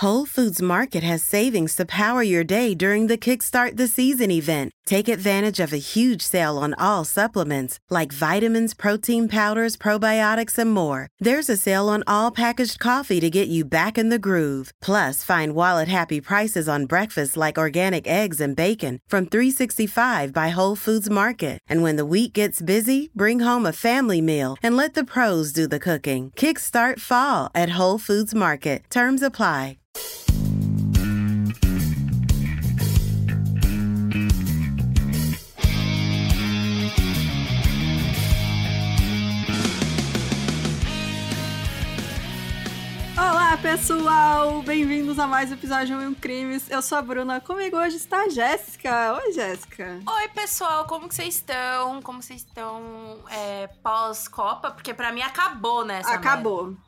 Whole Foods Market has savings to power your day during the Kickstart the Season event. Take advantage of a huge sale on all supplements like vitamins, protein powders, probiotics, and more. There's a sale on all packaged coffee to get you back in the groove. Plus, find wallet happy prices on breakfast like organic eggs and bacon from 365 by Whole Foods Market. And when the week gets busy, bring home a family meal and let the pros do the cooking. Kickstart fall at Whole Foods Market. Terms apply. Pessoal! Bem-vindos a mais um episódio de Um Crimes. Eu sou a Bruna, comigo hoje está a Jéssica. Oi, Jéssica. Oi, pessoal, como que vocês estão? Como vocês estão é, pós-Copa? Porque pra mim acabou, né? Acabou. merda.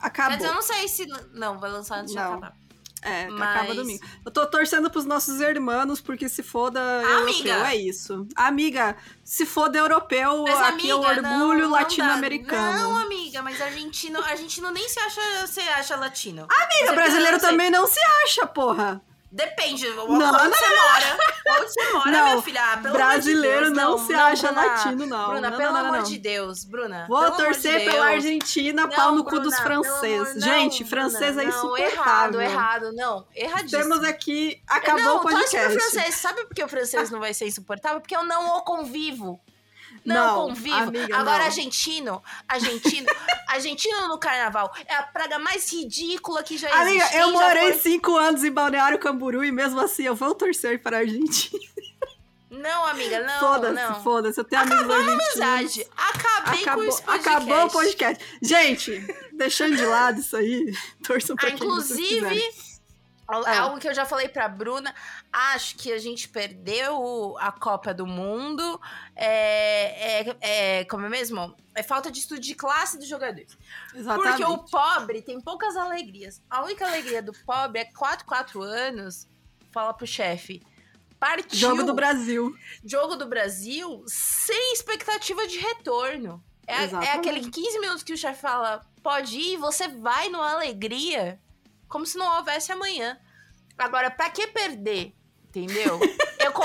Acabou. Dizer, eu não sei se... Não, vai lançar antes de Não. acabar. É, Mas- acaba domingo. Eu tô torcendo pros nossos irmãos, porque se foda Amiga. europeu, é isso. Amiga, se foda europeu, Mas, aqui é o amiga, orgulho latino-americano. Não, amiga, mas argentino, argentino nem se acha, você acha latino. Amiga, Você brasileiro também não se acha, porra. Depende, onde Não, não, você mora. Onde você mora, Não, minha filha? Ah, brasileiro de Deus, não se acha Bruna. latino, não. Bruna, Não, pelo não, não, amor não. de Deus, Bruna. Vou torcer de pela. Argentina, Não, pau no cu Bruna, dos pelo franceses. Gente, não, francês é não, insuportável. errado, errado, não, erradíssimo. Temos aqui. Acabou não, o podcast. pro francês. Sabe por que o francês não vai ser insuportável? Porque eu não o convivo. Não, Não, convivo. amiga, Agora, não. argentino, argentino, argentino no carnaval é a praga mais ridícula que já Amiga, existe. eu Quem já morei foi- cinco anos em Balneário Camburu e mesmo assim eu vou torcer para a Argentina. Não, amiga, não. foda-se, foda-se. Eu tenho amigos a amizade. Acabei com Acabou, esse podcast. acabou o podcast. Gente, deixando de lado isso aí, torçam Ah, pra quem vocês inclusive, al- Ah. algo que eu já falei pra Bruna, acho que a gente perdeu a Copa do Mundo. É, é, é- como é mesmo? É falta de estudo de classe dos jogadores. Exatamente. Porque o pobre tem poucas alegrias. A única alegria do pobre é 4, 4 anos, fala pro chefe. Partiu Jogo do Brasil. jogo do Brasil sem expectativa de retorno. É, é aquele 15 minutos que o chefe fala, pode ir, você vai numa alegria, como se não houvesse amanhã. Agora, pra que perder? Entendeu? Eu com-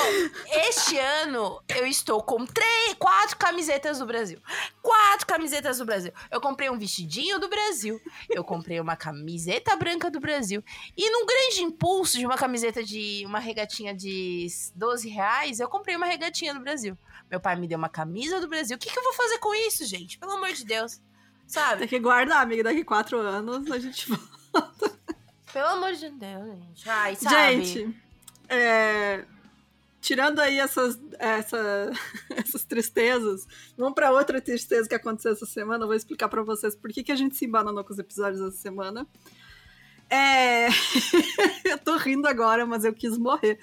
Este ano eu estou com três, quatro camisetas do Brasil. Quatro camisetas do Brasil. Eu comprei um vestidinho do Brasil. Eu comprei uma camiseta branca do Brasil. E num grande impulso de uma camiseta de uma regatinha de 12 reais, eu comprei uma regatinha do Brasil. Meu pai me deu uma camisa do Brasil. O que, que eu vou fazer com isso, gente? Pelo amor de Deus. Sabe? Tem que guardar, amiga. Daqui quatro anos a gente volta. Pelo amor de Deus, gente. Ai, sabe? Gente, é, tirando aí essas, essa- essas tristezas, vamos pra outra tristeza que aconteceu essa semana. Eu vou explicar pra vocês por que, que a gente se embananou com os episódios essa semana. É... eu tô rindo agora, mas eu quis morrer.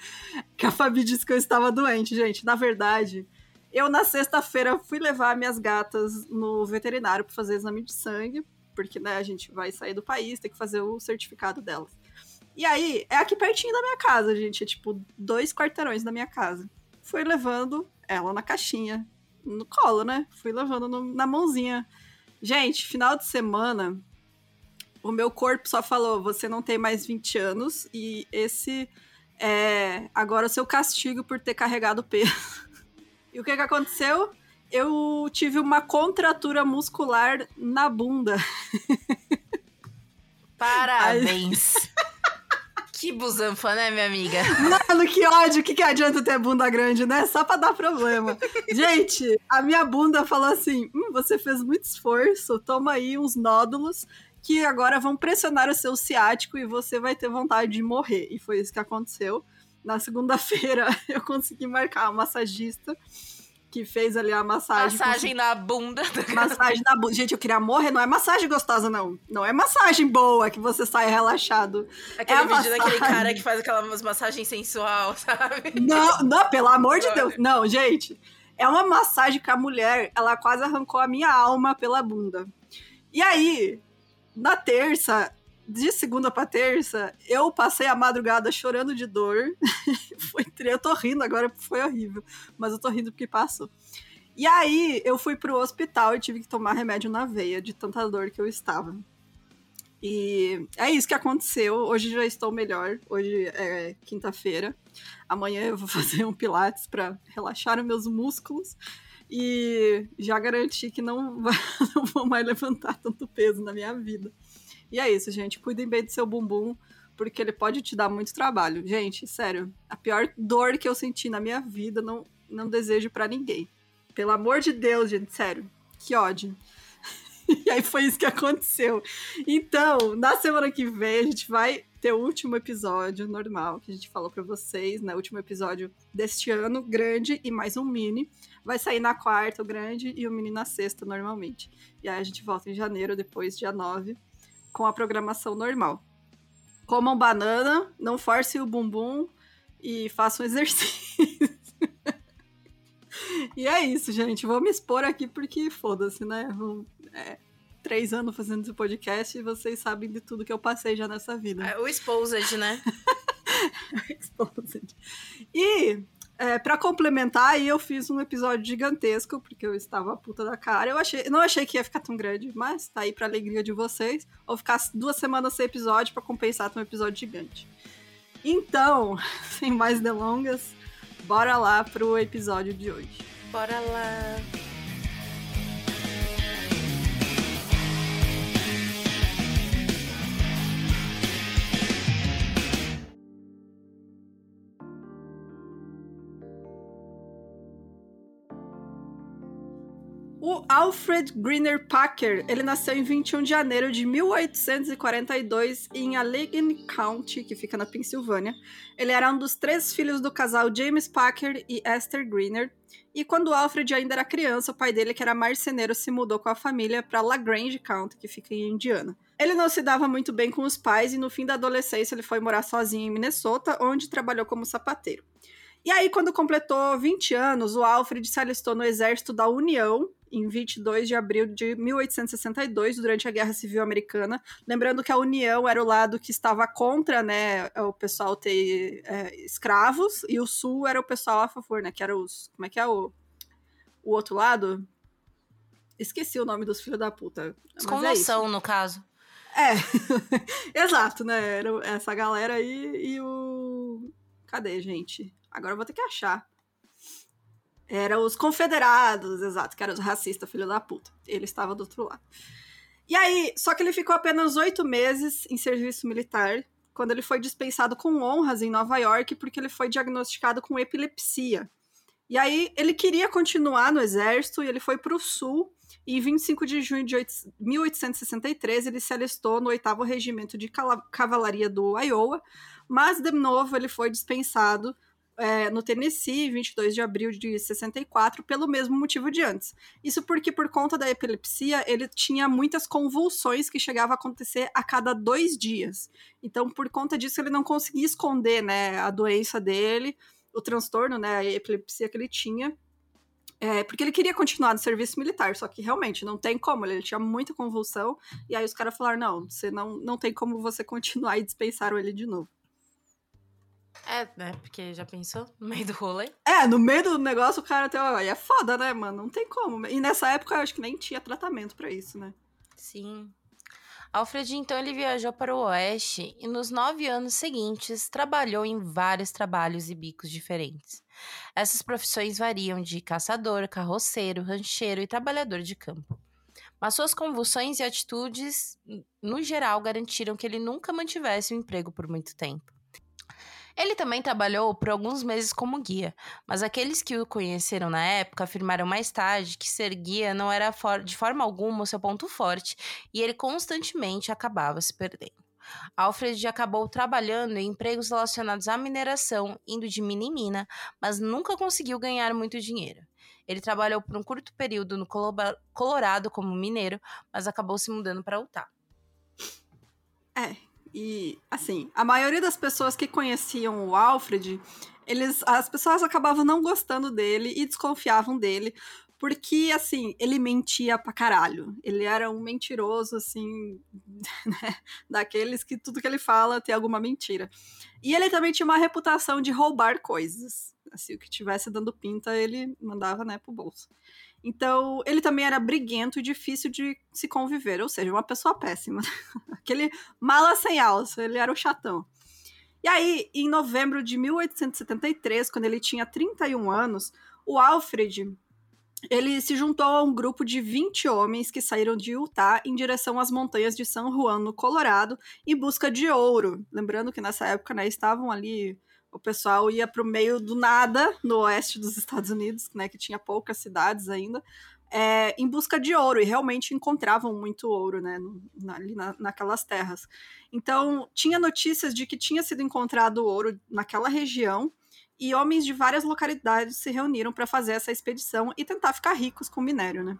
Que a Fabi disse que eu estava doente, gente. Na verdade, eu na sexta-feira fui levar minhas gatas no veterinário pra fazer exame de sangue, porque né, a gente vai sair do país, tem que fazer o certificado delas. E aí, é aqui pertinho da minha casa, gente. É tipo dois quarteirões da minha casa. Fui levando ela na caixinha, no colo, né? Fui levando no- na mãozinha. Gente, final de semana, o meu corpo só falou: você não tem mais 20 anos e esse é agora o seu castigo por ter carregado peso. E o que que aconteceu? Eu tive uma contratura muscular na bunda. Parabéns. que busanfa, né, minha amiga? Mano, que ódio, o que, que adianta ter bunda grande, né? Só pra dar problema. Gente, a minha bunda falou assim: hum, você fez muito esforço, toma aí uns nódulos que agora vão pressionar o seu ciático e você vai ter vontade de morrer. E foi isso que aconteceu. Na segunda-feira eu consegui marcar uma massagista que fez ali a massagem. Massagem na bunda. Massagem na bunda. Gente, eu queria morrer. Não é massagem gostosa, não. Não é massagem boa que você sai relaxado. Aquele É vídeo daquele massagem. cara que faz aquelas massagens sensual, sabe? Não, não, pelo amor de. Deus. Não, gente. É uma massagem que a mulher, ela quase arrancou a minha alma pela bunda. E aí, na terça, de segunda pra terça, eu passei a madrugada chorando de dor. foi, eu tô rindo agora porque foi horrível, mas eu tô rindo porque passou. E aí, eu fui pro hospital e tive que tomar remédio na veia de tanta dor que eu estava. E é isso que aconteceu. Hoje já estou melhor. Hoje é quinta-feira. Amanhã eu vou fazer um pilates para relaxar os meus músculos e já garanti que não, vai, não vou mais levantar tanto peso na minha vida. E é isso, gente. Cuidem bem do seu bumbum, porque ele pode te dar muito trabalho. Gente, sério, a pior dor que eu senti na minha vida, não, não desejo para ninguém. Pelo amor de Deus, gente, sério. Que ódio. e aí foi isso que aconteceu. Então, na semana que vem, a gente vai ter o último episódio normal que a gente falou para vocês, né? O último episódio deste ano, grande e mais um mini. Vai sair na quarta, o grande, e o mini na sexta, normalmente. E aí a gente volta em janeiro, depois, dia 9, com a programação normal. Comam banana, não force o bumbum e façam exercício. e é isso, gente. Vou me expor aqui porque foda-se, né? É, três anos fazendo esse podcast e vocês sabem de tudo que eu passei já nessa vida. É, o Exposed, né? exposed. E é, para complementar, aí eu fiz um episódio gigantesco, porque eu estava puta da cara. Eu achei, não achei que ia ficar tão grande, mas tá aí pra alegria de vocês. Vou ficar duas semanas sem episódio para compensar um episódio gigante. Então, sem mais delongas, bora lá pro episódio de hoje. Bora lá! O Alfred Greener Packer, ele nasceu em 21 de janeiro de 1842 em Allegheny County, que fica na Pensilvânia. Ele era um dos três filhos do casal James Packer e Esther Greener. E quando Alfred ainda era criança, o pai dele, que era marceneiro, se mudou com a família para LaGrange County, que fica em Indiana. Ele não se dava muito bem com os pais e no fim da adolescência ele foi morar sozinho em Minnesota, onde trabalhou como sapateiro. E aí, quando completou 20 anos, o Alfred se alistou no exército da União, em 22 de abril de 1862, durante a Guerra Civil Americana. Lembrando que a União era o lado que estava contra né, o pessoal ter é, escravos, e o Sul era o pessoal a favor, né? Que era os. Como é que é o, o outro lado? Esqueci o nome dos filhos da puta. Desconmoção, é no caso. É, exato, né? Era essa galera aí e o. Cadê, gente? Agora eu vou ter que achar. Era os confederados, exato, que eram os racistas, filho da puta. Ele estava do outro lado. E aí, só que ele ficou apenas oito meses em serviço militar, quando ele foi dispensado com honras em Nova York, porque ele foi diagnosticado com epilepsia. E aí, ele queria continuar no exército e ele foi para o sul. E em 25 de junho de 1863, ele se alistou no 8 Regimento de Cavalaria do Iowa, mas de novo ele foi dispensado é, no Tennessee, 22 de abril de 64, pelo mesmo motivo de antes. Isso porque, por conta da epilepsia, ele tinha muitas convulsões que chegavam a acontecer a cada dois dias. Então, por conta disso, ele não conseguia esconder né, a doença dele, o transtorno, né, a epilepsia que ele tinha. É, porque ele queria continuar no serviço militar, só que realmente não tem como, ele tinha muita convulsão, e aí os caras falaram: não, você não, não tem como você continuar e dispensaram ele de novo. É, né? Porque já pensou? No meio do rolê? É, no meio do negócio o cara tem. Aí é foda, né, mano? Não tem como. E nessa época eu acho que nem tinha tratamento para isso, né? Sim. Alfred, então, ele viajou para o Oeste e nos nove anos seguintes trabalhou em vários trabalhos e bicos diferentes. Essas profissões variam de caçador, carroceiro, rancheiro e trabalhador de campo. Mas suas convulsões e atitudes, no geral, garantiram que ele nunca mantivesse o um emprego por muito tempo. Ele também trabalhou por alguns meses como guia, mas aqueles que o conheceram na época afirmaram mais tarde que ser guia não era de forma alguma o seu ponto forte e ele constantemente acabava se perdendo. Alfred acabou trabalhando em empregos relacionados à mineração, indo de mina em mina, mas nunca conseguiu ganhar muito dinheiro. Ele trabalhou por um curto período no Colorado como mineiro, mas acabou se mudando para Utah. É, e, assim, a maioria das pessoas que conheciam o Alfred, eles, as pessoas acabavam não gostando dele e desconfiavam dele, porque, assim, ele mentia pra caralho. Ele era um mentiroso, assim, né? Daqueles que tudo que ele fala tem alguma mentira. E ele também tinha uma reputação de roubar coisas. Assim, o que tivesse dando pinta, ele mandava, né, pro bolso. Então, ele também era briguento e difícil de se conviver, ou seja, uma pessoa péssima. Aquele mala sem alça, ele era o chatão. E aí, em novembro de 1873, quando ele tinha 31 anos, o Alfred ele se juntou a um grupo de 20 homens que saíram de Utah em direção às montanhas de San Juan, no Colorado, em busca de ouro. Lembrando que nessa época, né, estavam ali o pessoal ia para o meio do nada no oeste dos Estados Unidos, né, que tinha poucas cidades ainda, é, em busca de ouro e realmente encontravam muito ouro, né, na, ali na, naquelas terras. Então tinha notícias de que tinha sido encontrado ouro naquela região e homens de várias localidades se reuniram para fazer essa expedição e tentar ficar ricos com minério, né?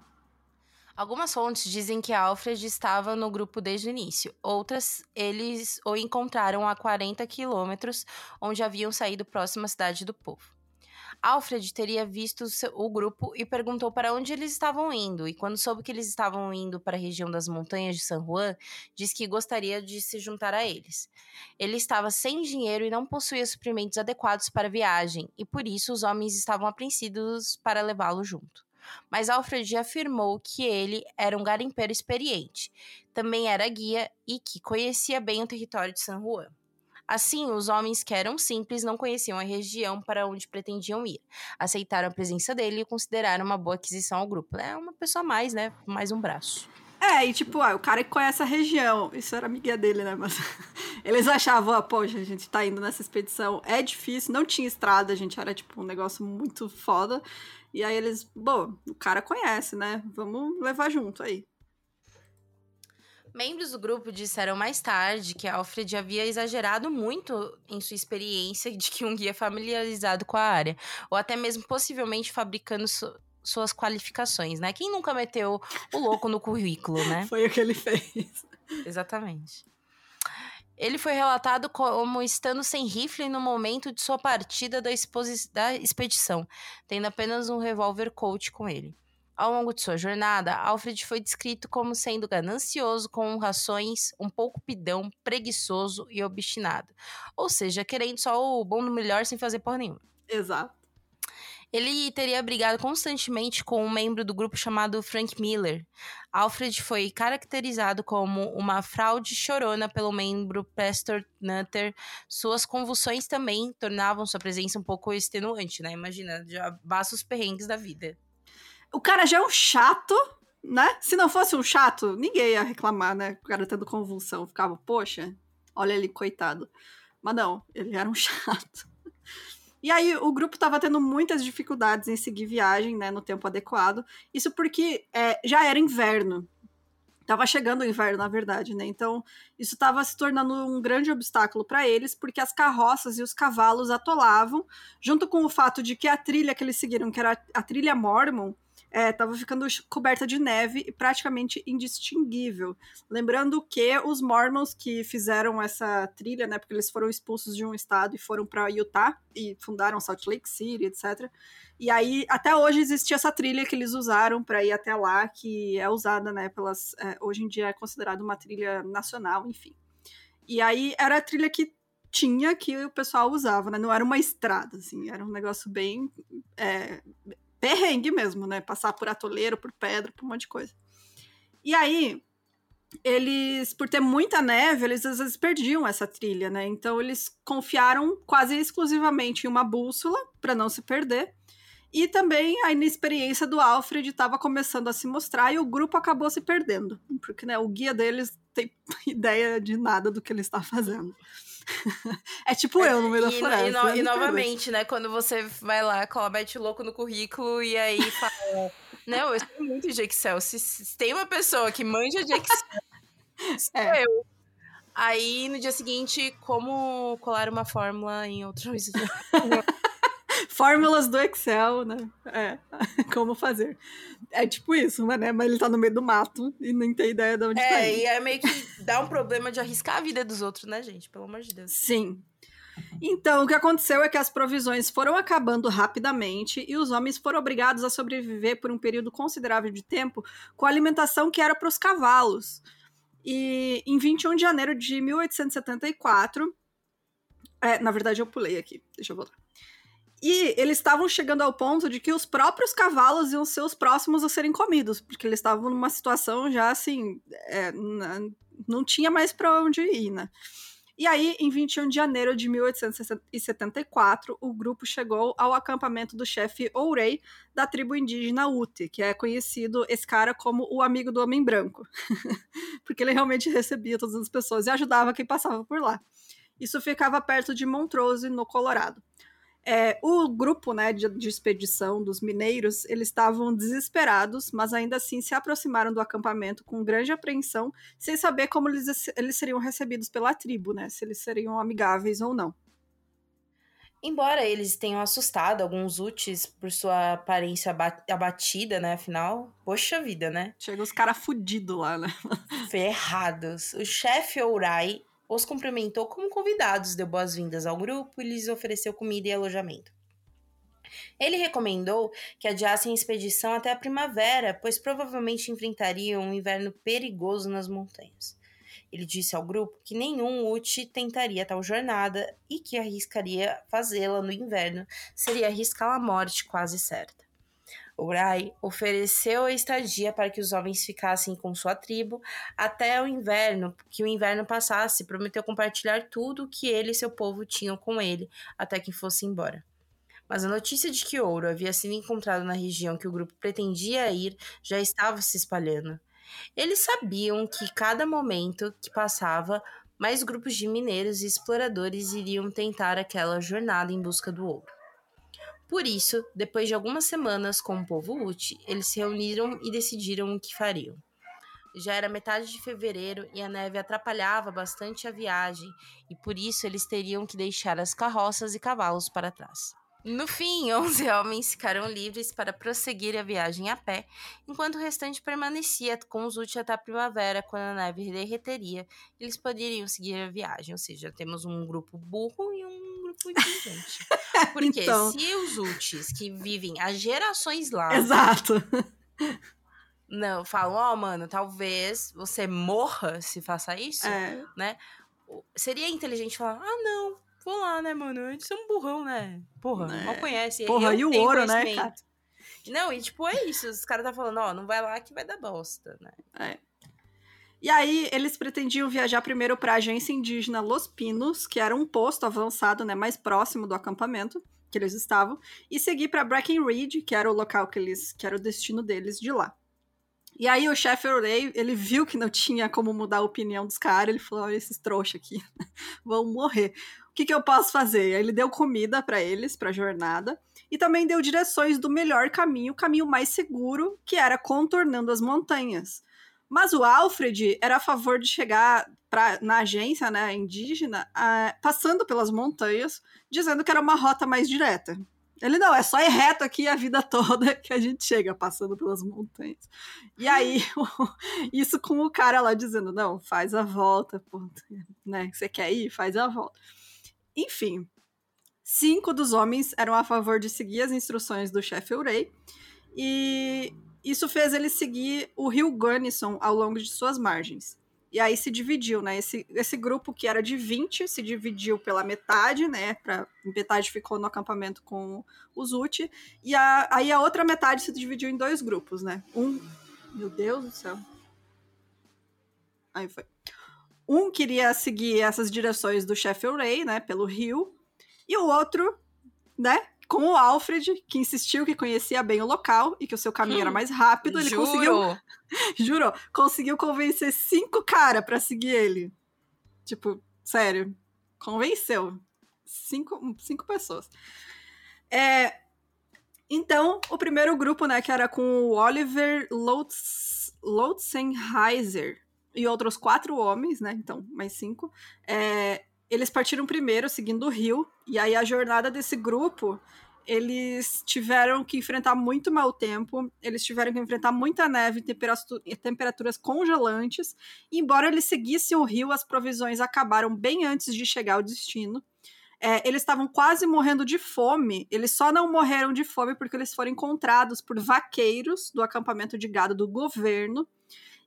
Algumas fontes dizem que Alfred estava no grupo desde o início. Outras, eles o encontraram a 40 quilômetros, onde haviam saído próximo à cidade do povo. Alfred teria visto o grupo e perguntou para onde eles estavam indo, e quando soube que eles estavam indo para a região das montanhas de San Juan, disse que gostaria de se juntar a eles. Ele estava sem dinheiro e não possuía suprimentos adequados para a viagem, e por isso os homens estavam apreensivos para levá-lo junto mas Alfred afirmou que ele era um garimpeiro experiente, também era guia e que conhecia bem o território de San Juan. Assim, os homens que eram simples não conheciam a região para onde pretendiam ir. Aceitaram a presença dele e consideraram uma boa aquisição ao grupo. É uma pessoa a mais, né? Mais um braço. É, e tipo, ah, o cara que conhece a região, isso era amiga dele, né? Mas eles achavam, ah, poxa, a gente tá indo nessa expedição, é difícil, não tinha estrada, a gente era tipo um negócio muito foda. E aí eles, bom, o cara conhece, né? Vamos levar junto aí. Membros do grupo disseram mais tarde que Alfred havia exagerado muito em sua experiência de que um guia familiarizado com a área, ou até mesmo possivelmente fabricando su suas qualificações, né? Quem nunca meteu o louco no currículo, né? Foi o que ele fez. Exatamente. Ele foi relatado como estando sem rifle no momento de sua partida da, da expedição, tendo apenas um revólver Colt com ele. Ao longo de sua jornada, Alfred foi descrito como sendo ganancioso, com rações, um pouco pidão, preguiçoso e obstinado. Ou seja, querendo só o bom do melhor sem fazer porra nenhuma. Exato. Ele teria brigado constantemente com um membro do grupo chamado Frank Miller. Alfred foi caracterizado como uma fraude chorona pelo membro Preston Nutter. Suas convulsões também tornavam sua presença um pouco extenuante, né? Imagina, já basta os perrengues da vida. O cara já é um chato, né? Se não fosse um chato, ninguém ia reclamar, né? O cara tendo convulsão. Ficava, poxa, olha ele, coitado. Mas não, ele era um chato. E aí o grupo estava tendo muitas dificuldades em seguir viagem, né, no tempo adequado. Isso porque é, já era inverno. Tava chegando o inverno, na verdade, né? Então, isso estava se tornando um grande obstáculo para eles, porque as carroças e os cavalos atolavam, junto com o fato de que a trilha que eles seguiram, que era a trilha Mormon, estava é, ficando coberta de neve e praticamente indistinguível. Lembrando que os Mormons que fizeram essa trilha, né, porque eles foram expulsos de um estado e foram para Utah e fundaram Salt Lake City, etc. E aí, até hoje existia essa trilha que eles usaram para ir até lá, que é usada, né, pelas. É, hoje em dia é considerada uma trilha nacional, enfim. E aí era a trilha que tinha que o pessoal usava, né? Não era uma estrada, assim, era um negócio bem é, perrengue mesmo, né? Passar por atoleiro, por pedra, por um monte de coisa. E aí, eles, por ter muita neve, eles às vezes perdiam essa trilha, né? Então eles confiaram quase exclusivamente em uma bússola para não se perder. E também a inexperiência do Alfred estava começando a se mostrar e o grupo acabou se perdendo, porque né, o guia deles tem ideia de nada do que ele está fazendo. é tipo eu no meio da floresta. E, no, e novamente, né? Quando você vai lá, mete louco no currículo e aí fala. Não, eu sei muito de Excel. Se, se, tem uma pessoa que manja de Excel, sou é. eu. Aí, no dia seguinte, como colar uma fórmula em outros... Fórmulas do Excel, né? É, como fazer. É tipo isso, né? Mas ele tá no meio do mato e nem tem ideia de onde é, tá. É, e é meio que dá um problema de arriscar a vida dos outros, né, gente? Pelo amor de Deus. Sim. Então, o que aconteceu é que as provisões foram acabando rapidamente e os homens foram obrigados a sobreviver por um período considerável de tempo com a alimentação que era para os cavalos. E em 21 de janeiro de 1874, é, na verdade eu pulei aqui, deixa eu voltar. E eles estavam chegando ao ponto de que os próprios cavalos iam ser os próximos a serem comidos, porque eles estavam numa situação já assim, é, não tinha mais para onde ir, né? E aí, em 21 de janeiro de 1874, o grupo chegou ao acampamento do chefe Ourei da tribo indígena Ute, que é conhecido esse cara como o amigo do homem branco, porque ele realmente recebia todas as pessoas e ajudava quem passava por lá. Isso ficava perto de Montrose, no Colorado. É, o grupo né, de, de, expedição dos mineiros, eles estavam desesperados, mas ainda assim se aproximaram do acampamento com grande apreensão, sem saber como eles, eles seriam recebidos pela tribo, né? Se eles seriam amigáveis ou não. Embora eles tenham assustado alguns úteis por sua aparência abatida, né? Afinal, poxa vida, né? Chega os caras fudidos lá, né? Ferrados. O chefe Ourai os cumprimentou como convidados, deu boas-vindas ao grupo e lhes ofereceu comida e alojamento. Ele recomendou que adiassem a expedição até a primavera, pois provavelmente enfrentariam um inverno perigoso nas montanhas. Ele disse ao grupo que nenhum Uchi tentaria tal jornada e que arriscaria fazê-la no inverno seria arriscar a morte quase certa. Urai ofereceu a estadia para que os homens ficassem com sua tribo até o inverno, que o inverno passasse, prometeu compartilhar tudo que ele e seu povo tinham com ele até que fosse embora. Mas a notícia de que ouro havia sido encontrado na região que o grupo pretendia ir já estava se espalhando. Eles sabiam que cada momento que passava, mais grupos de mineiros e exploradores iriam tentar aquela jornada em busca do ouro. Por isso, depois de algumas semanas com o povo Uti, eles se reuniram e decidiram o que fariam. Já era metade de fevereiro e a neve atrapalhava bastante a viagem, e por isso eles teriam que deixar as carroças e cavalos para trás. No fim, 11 homens ficaram livres para prosseguir a viagem a pé, enquanto o restante permanecia com os Uti até a primavera, quando a neve derreteria, eles poderiam seguir a viagem. Ou seja, temos um grupo burro e um grupo inteligente. Porque então... se os Utis, que vivem há gerações lá. Exato. Não, falam, ó, oh, mano, talvez você morra se faça isso, é. né? Seria inteligente falar, ah, não, vou lá, né, mano? A gente é um burrão, né? Porra, é. mal conhece. Porra, Eu e o ouro, né, cara? Não, e tipo, é isso. Os caras tá falando, ó, não vai lá que vai dar bosta, né? É. E aí eles pretendiam viajar primeiro para a agência indígena Los Pinos, que era um posto avançado, né, mais próximo do acampamento que eles estavam, e seguir para Breckenridge, que era o local que eles, que era o destino deles de lá. E aí o chefe O'Reilly, ele viu que não tinha como mudar a opinião dos caras, ele falou: "Olha esses trouxa aqui, vão morrer. O que, que eu posso fazer?" Aí ele deu comida para eles, para a jornada, e também deu direções do melhor caminho, o caminho mais seguro, que era contornando as montanhas. Mas o Alfred era a favor de chegar pra, na agência né, indígena, passando pelas montanhas, dizendo que era uma rota mais direta. Ele não, é só ir reto aqui a vida toda que a gente chega passando pelas montanhas. E aí, isso com o cara lá dizendo, não, faz a volta, né? Você quer ir? Faz a volta. Enfim, cinco dos homens eram a favor de seguir as instruções do chefe Urei. E isso fez ele seguir o rio Gunnison ao longo de suas margens. E aí se dividiu, né? Esse, esse grupo que era de 20 se dividiu pela metade, né? Pra, metade ficou no acampamento com os Uti. E a, aí a outra metade se dividiu em dois grupos, né? Um. Meu Deus do céu. Aí foi. Um queria seguir essas direções do Sheffield Ray, né? Pelo rio. E o outro, né? Com o Alfred, que insistiu que conhecia bem o local e que o seu caminho hum, era mais rápido, ele juro. conseguiu. jurou. Conseguiu convencer cinco caras para seguir ele. Tipo, sério. Convenceu. Cinco, cinco pessoas. É, então, o primeiro grupo, né, que era com o Oliver Lotz, Lotzenheiser e outros quatro homens, né, então, mais cinco, é, eles partiram primeiro, seguindo o rio, e aí a jornada desse grupo, eles tiveram que enfrentar muito mau tempo, eles tiveram que enfrentar muita neve e temperaturas congelantes, e embora eles seguissem o rio, as provisões acabaram bem antes de chegar ao destino. É, eles estavam quase morrendo de fome. Eles só não morreram de fome porque eles foram encontrados por vaqueiros do acampamento de gado do governo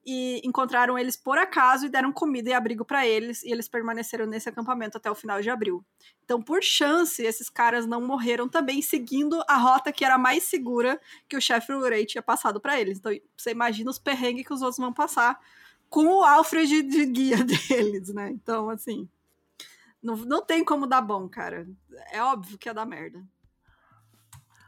e encontraram eles por acaso e deram comida e abrigo para eles, e eles permaneceram nesse acampamento até o final de abril. Então, por chance, esses caras não morreram também seguindo a rota que era mais segura que o chefe Urei tinha passado para eles. Então, você imagina os perrengues que os outros vão passar com o Alfred de guia deles, né? Então, assim, não, não tem como dar bom, cara. É óbvio que ia dar merda.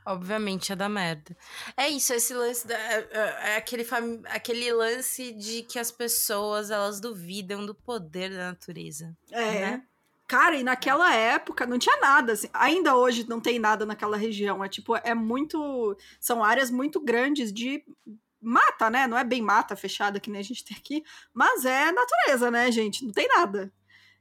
Obviamente ia dar merda. É isso, esse lance da, é, é, é aquele, fam... aquele lance de que as pessoas elas duvidam do poder da natureza. É. Né? Cara, e naquela época não tinha nada, assim. Ainda hoje não tem nada naquela região. É tipo, é muito. São áreas muito grandes de mata, né? Não é bem mata fechada que nem a gente tem aqui, mas é natureza, né, gente? Não tem nada.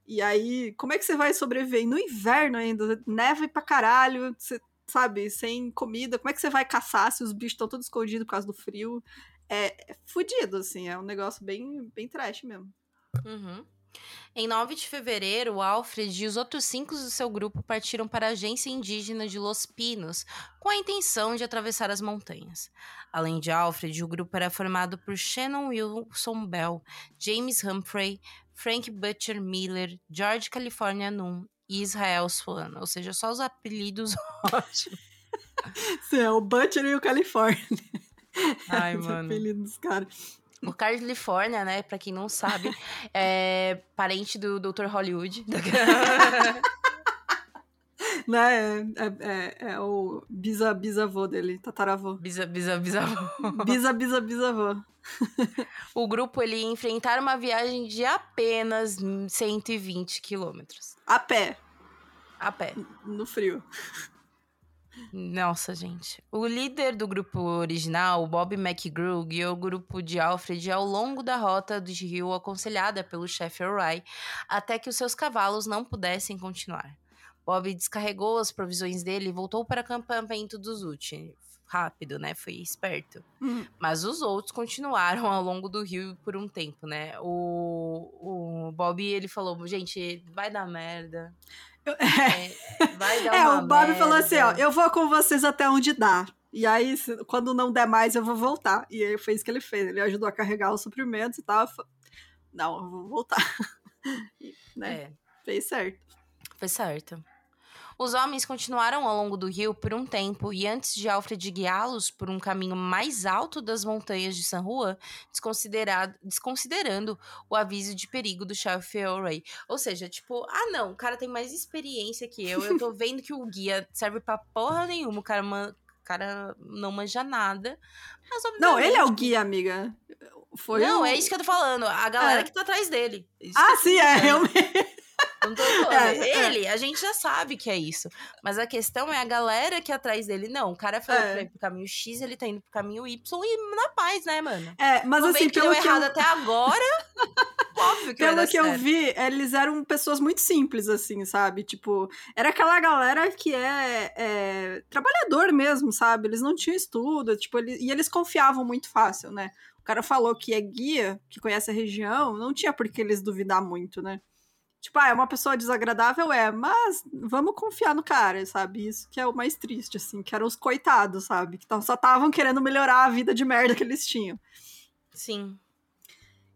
E aí, como é que você vai sobreviver? no inverno ainda, neve pra caralho, você sabe, sem comida, como é que você vai caçar se os bichos estão todos escondidos por causa do frio? É, é fudido, assim, é um negócio bem, bem trash mesmo. Uhum. Em 9 de fevereiro, Alfred e os outros cinco do seu grupo partiram para a agência indígena de Los Pinos, com a intenção de atravessar as montanhas. Além de Alfred, o grupo era formado por Shannon Wilson Bell, James Humphrey, Frank Butcher Miller, George California Nunn e Israel Swan. Ou seja, só os apelidos ótimos. Sim, é o Butcher e o California. Ai, mano. Os apelidos dos caras. O California, né, pra quem não sabe, é parente do Dr. Hollywood. Né, é, é, é, o bisa, bisavô dele, tataravô. Bisa, bisa, bisavô. Bisa, bisa, bisavô. o grupo, ele enfrentar uma viagem de apenas 120 quilômetros. A pé. A pé. No frio. Nossa, gente. O líder do grupo original, Bob McGrew, guiou o grupo de Alfred ao longo da rota do rio aconselhada pelo chefe O'Reilly, até que os seus cavalos não pudessem continuar. Bob descarregou as provisões dele e voltou para o acampamento dos Uchi. Rápido, né? Foi esperto. Uhum. Mas os outros continuaram ao longo do rio por um tempo, né? O, o Bob, ele falou, gente, vai dar merda. Eu, é, vai dar é o Bob merda. falou assim, ó, eu vou com vocês até onde dá. E aí, quando não der mais, eu vou voltar. E aí foi isso que ele fez. Ele ajudou a carregar os suprimentos e tal. Não, eu vou voltar. né? É. Fez certo. Fez certo. Os homens continuaram ao longo do rio por um tempo e antes de Alfred guiá-los por um caminho mais alto das montanhas de San Juan, desconsiderando o aviso de perigo do chefe O'Reilly. Ou seja, tipo, ah não, o cara tem mais experiência que eu, eu tô vendo que o guia serve pra porra nenhuma, o cara, man... o cara não manja nada. Não, ele é o guia, amiga. Foi não, o... é isso que eu tô falando. A galera é. que tá atrás dele. Isso ah, sim, é, realmente. Não tô falando. É, ele, a gente já sabe que é isso. Mas a questão é a galera que é atrás dele. Não, o cara falou é. pra ir pro caminho X, ele tá indo pro caminho Y e na paz, né, mano? É, mas Não assim, que pelo deu que errado eu... até agora, óbvio que Pelo que dar eu certo. vi, eles eram pessoas muito simples, assim, sabe? Tipo, era aquela galera que é, é trabalhador mesmo, sabe? Eles não tinham estudo, tipo, eles, e eles confiavam muito fácil, né? O cara falou que é guia, que conhece a região, não tinha por que eles duvidar muito, né? Tipo, ah, é uma pessoa desagradável, é, mas vamos confiar no cara, sabe? Isso que é o mais triste, assim, que eram os coitados, sabe? Que só estavam querendo melhorar a vida de merda que eles tinham. Sim.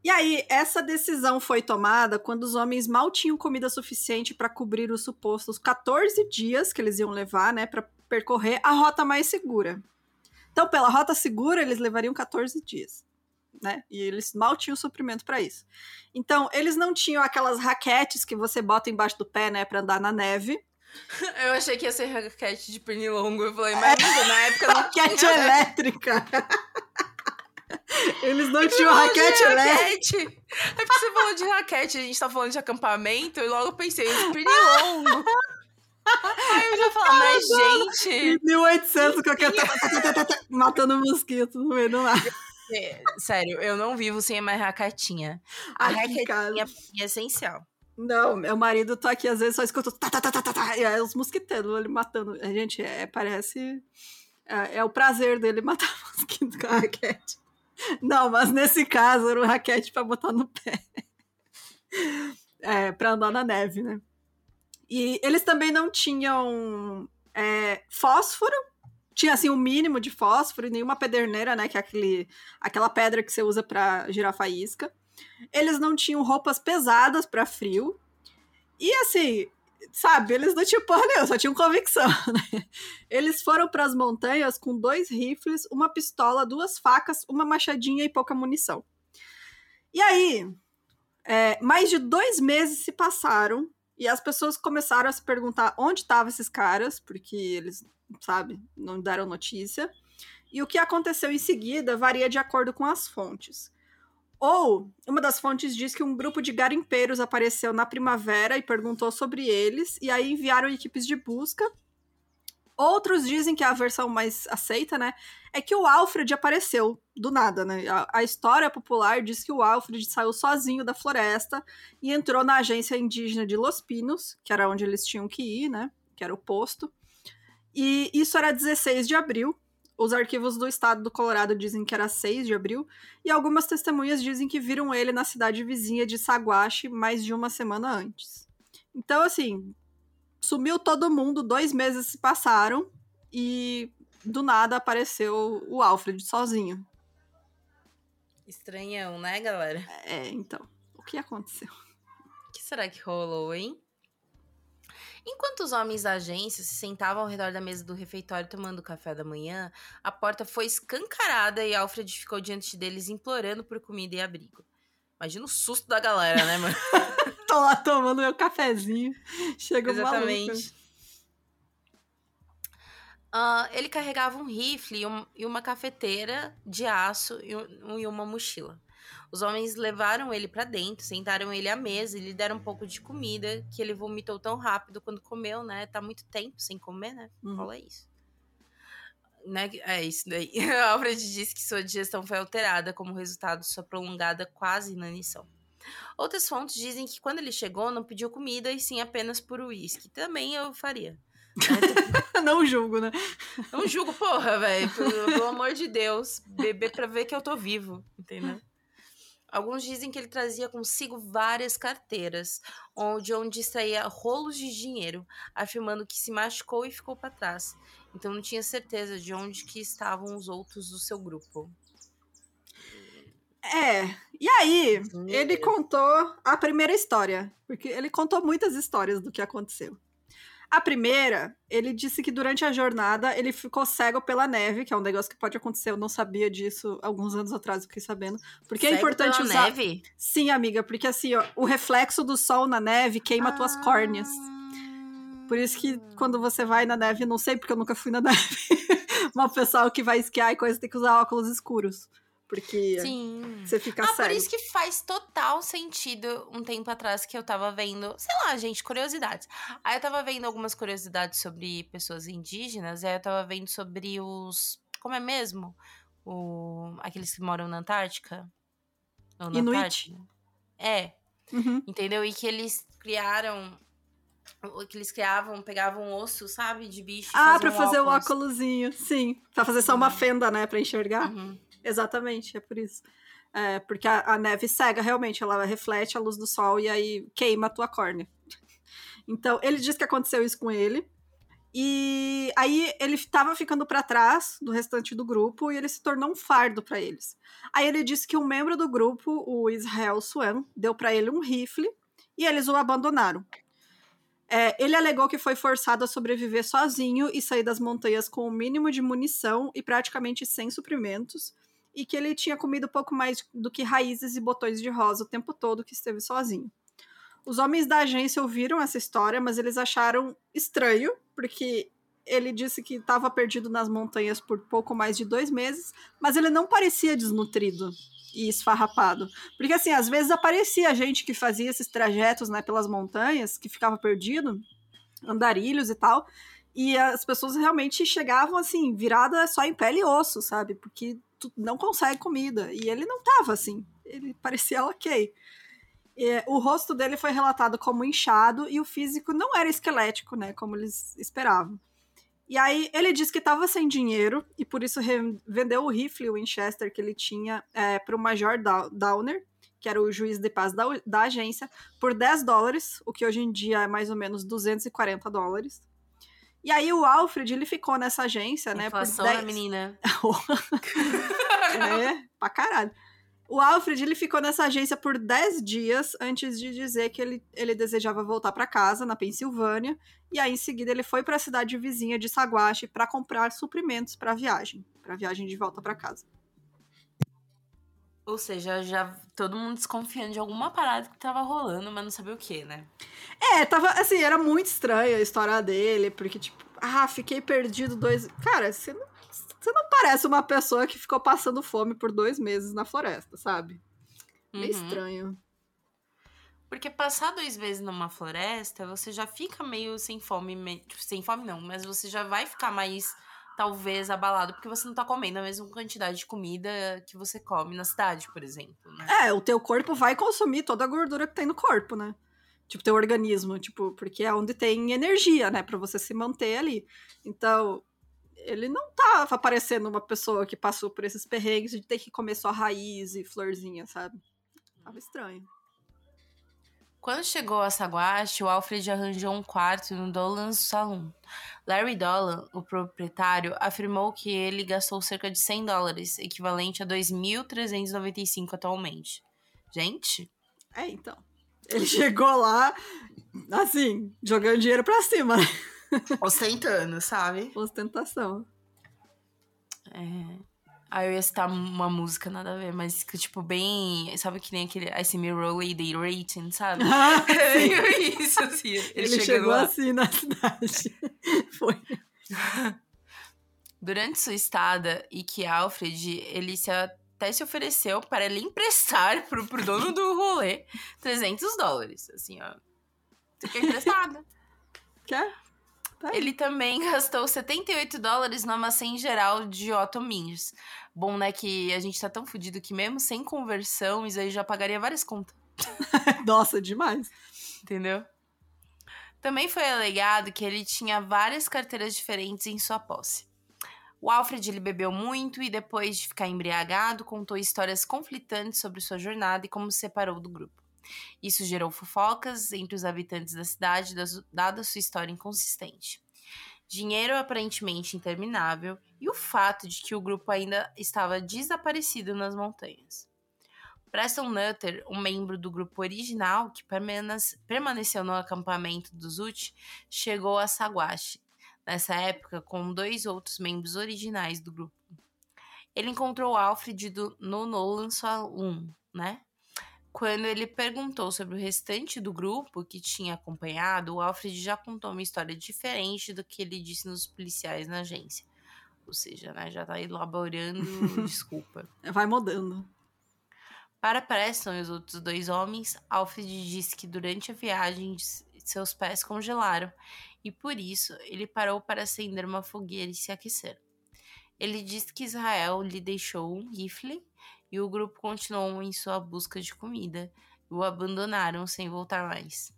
E aí, essa decisão foi tomada quando os homens mal tinham comida suficiente para cobrir os supostos 14 dias que eles iam levar, né, para percorrer a rota mais segura. Então, pela rota segura, eles levariam 14 dias né? E eles mal tinham suprimento para isso. Então, eles não tinham aquelas raquetes que você bota embaixo do pé, né, para andar na neve. Eu achei que ia ser raquete de pernilongo. Eu falei, mas é. na época não raquete tinha, né? elétrica. Eles não tinham raquete elétrica. É porque você falou de raquete, a gente tá falando de acampamento, e logo eu pensei, de pernilongo. Aí eu já falei, mas gente. 1800 com aquele matando mosquito no meio do mar. É, sério, eu não vivo sem a raquetinha. A Aqui é essencial. Não, meu marido tá aqui, às vezes só escuta tá, tá, tá, tá, tá, tá, e aí os mosquiteiros ele matando. Gente, é, parece. É, é, o prazer dele matar mosquito com a raquete. Não, mas nesse caso era uma raquete pra botar no pé. É, pra andar na neve, né? E eles também não tinham é, fósforo, tinha assim o um mínimo de fósforo e nenhuma pederneira, né, que é aquele, aquela pedra que você usa para girar faísca. Eles não tinham roupas pesadas para frio. E assim, sabe, eles não tinham porra nenhuma, só tinham convicção, né? Eles foram para as montanhas com dois rifles, uma pistola, duas facas, uma machadinha e pouca munição. E aí, é, mais de dois meses se passaram e as pessoas começaram a se perguntar onde estavam esses caras, porque eles, sabe, não deram notícia. E o que aconteceu em seguida varia de acordo com as fontes. Ou, uma das fontes diz que um grupo de garimpeiros apareceu na primavera e perguntou sobre eles, e aí enviaram equipes de busca. Outros dizem que a versão mais aceita, né, é que o Alfred apareceu do nada, né? A, a, história popular diz que o Alfred saiu sozinho da floresta e entrou na agência indígena de Los Pinos, que era onde eles tinham que ir, né? Que era o posto. E isso era 16 de abril, os arquivos do estado do Colorado dizem que era 6 de abril, e algumas testemunhas dizem que viram ele na cidade vizinha de Saguache mais de uma semana antes. Então, assim, sumiu todo mundo, dois meses se passaram, e do nada apareceu o Alfred sozinho. Estranhão, né, galera? É, então. O que aconteceu? O que será que rolou, hein? Enquanto os homens da agência se sentavam ao redor da mesa do refeitório tomando café da manhã, a porta foi escancarada e Alfred ficou diante deles implorando por comida e abrigo. Imagina o susto da galera, né, mano? Tô lá tomando meu cafezinho. Chega Exatamente. Uh, ele carregava um rifle e, um, e, uma cafeteira de aço e, um, e uma mochila. Os homens levaram ele para dentro, sentaram ele à mesa e lhe deram um pouco de comida, que ele vomitou tão rápido quando comeu, né? Tá muito tempo sem comer, né? Uhum. Fala isso. Né? É isso daí. Alfred disse que sua digestão foi alterada como resultado de sua prolongada quase inanição. Outras fontes dizem que quando ele chegou não pediu comida e sim apenas por uísque. Também eu faria. Não julgo, né? Não julgo, porra, velho. Pelo, pelo, amor de Deus. Beber pra ver que eu tô vivo, entendeu? Alguns dizem que ele trazia consigo várias carteiras, onde onde extraía rolos de dinheiro, afirmando que se machucou e ficou para trás. Então não tinha certeza de onde que estavam os outros do seu grupo. É, e aí ele contou a primeira história, porque ele contou muitas histórias do que aconteceu. A primeira, ele disse que durante a jornada ele ficou cego pela neve, que é um negócio que pode acontecer, eu não sabia disso alguns anos atrás, eu fiquei sabendo. Porque é cego é importante pela usar. neve? Sim, amiga, porque assim, ó, o reflexo do sol na neve queima ah... tuas córneas. Por isso que quando você vai na neve, não sei porque eu nunca fui na neve. Uma pessoa que vai esquiar e coisa tem que usar óculos escuros. Porque Sim. você fica ah, sério. por isso que faz total sentido um tempo atrás que eu tava vendo, sei lá, gente, curiosidades. Aí eu tava vendo algumas curiosidades sobre pessoas indígenas, aí eu tava vendo sobre os. Como é mesmo? O, aqueles que moram na Antártica? Ou na Inuit. Antártica? É. Uhum. Entendeu? E que eles criaram que eles criavam, pegavam osso, sabe, de bicho. Ah, pra fazer o óculosinho, sim. Pra fazer só uma fenda, né, pra enxergar. Uhum. Exatamente, é por isso. É, porque a, a, neve cega, realmente, ela reflete a luz do sol e aí queima a tua córnea. Então, ele diz que aconteceu isso com ele. E aí ele estava ficando para trás do restante do grupo e ele se tornou um fardo para eles. Aí ele disse que um membro do grupo, o Israel Swan, deu para ele um rifle e eles o abandonaram. É, ele alegou que foi forçado a sobreviver sozinho e sair das montanhas com o mínimo de munição e praticamente sem suprimentos, e que ele tinha comido pouco mais do que raízes e botões de rosa o tempo todo que esteve sozinho. Os homens da agência ouviram essa história, mas eles acharam estranho, porque ele disse que estava perdido nas montanhas por pouco mais de dois meses, mas ele não parecia desnutrido e esfarrapado. Porque, assim, às vezes aparecia gente que fazia esses trajetos né, pelas montanhas, que ficava perdido, andarilhos e tal, e as pessoas realmente chegavam, assim, virada só em pele e osso, sabe? Porque tu não consegue comida. E ele não tava assim. Ele parecia ok. E, o rosto dele foi relatado como inchado e o físico não era esquelético, né? Como eles esperavam. E aí ele disse que estava sem dinheiro e por isso vendeu o rifle Winchester que ele tinha é, para o Major Downer, que era o juiz de paz da, da agência, por 10 dólares, o que hoje em dia é mais ou menos 240 dólares. E aí o Alfred, ele ficou nessa agência, né? Inflação por da 10... menina. é, pra caralho. O Alfred, ele ficou nessa agência por 10 dias antes de dizer que ele, ele desejava voltar para casa, na Pensilvânia. E aí, em seguida, ele foi para a cidade vizinha de Saguache para comprar suprimentos para a viagem, para a viagem de volta para casa. Ou seja, já todo mundo desconfiando de alguma parada que tava rolando, mas não sabia o que, né? É, tava assim, era muito estranha a história dele, porque, tipo, ah, fiquei perdido dois. Cara, você não, você não parece uma pessoa que ficou passando fome por dois meses na floresta, sabe? Meio Uhum. estranho. Porque passar dois meses numa floresta, você já fica meio sem fome. me- tipo, Sem fome não, mas você já vai ficar mais, talvez, abalado, porque você não tá comendo a mesma quantidade de comida que você come na cidade, por exemplo, né? É, o teu corpo vai consumir toda a gordura que tem no corpo, né? Tipo, teu organismo, tipo, porque é onde tem energia, né, Pra você se manter ali. Então, ele não tava parecendo uma pessoa que passou por esses perrengues de ter que comer só raiz e florzinha, sabe? Tava estranho. Quando chegou a Saguache, o Alfred arranjou um quarto no Dolan's Saloon. Larry Dolan, o proprietário, afirmou que ele gastou cerca de 100 dólares, equivalente a 2.395 atualmente. Gente, É, então. Ele chegou lá, assim, jogando dinheiro pra cima, né? ostentando, sabe? Ostentação. É. Aí eu ia citar uma música, nada a ver, mas que, tipo, bem. Sabe que nem aquele I See Me Rolling The Rating, sabe? É meio isso, assim. Ele, Ele, chegou lá. assim na cidade. Foi. Durante sua estada, e que Alfred, ele se até se ofereceu para ele emprestar pro, pro dono do rolê 300 dólares. Assim, ó. Você quer emprestado? Quer? Tá. Ele também gastou 78 dólares no armazém geral de Otto Miners. Bom, né, que a gente tá tão fudido que mesmo sem conversão, isso aí já pagaria várias contas, Nossa, demais. entendeu? Também foi alegado que ele tinha várias carteiras diferentes em sua posse. O Alfred ele bebeu muito e depois de ficar embriagado, contou histórias conflitantes sobre sua jornada e como se separou do grupo. Isso gerou fofocas entre os habitantes da cidade, dada sua história inconsistente. Dinheiro aparentemente interminável e o fato de que o grupo ainda estava desaparecido nas montanhas. Preston Nutter, um membro do grupo original que permane- permaneceu no acampamento do Zut, chegou a Saguache, nessa época com dois outros membros originais do grupo. Ele encontrou Alfred no Nolan Saloon, né? Quando ele perguntou sobre o restante do grupo que tinha acompanhado, o Alfred já contou uma história diferente do que ele disse nos policiais na agência. Ou seja, né, já tá elaborando desculpa. Vai mudando. Para Preston e os outros dois homens, Alfred disse que durante a viagem seus pés congelaram e por isso ele parou para acender uma fogueira e se aquecer. Ele disse que Israel lhe deixou um rifle e o grupo continuou em sua busca de comida e o abandonaram sem voltar mais.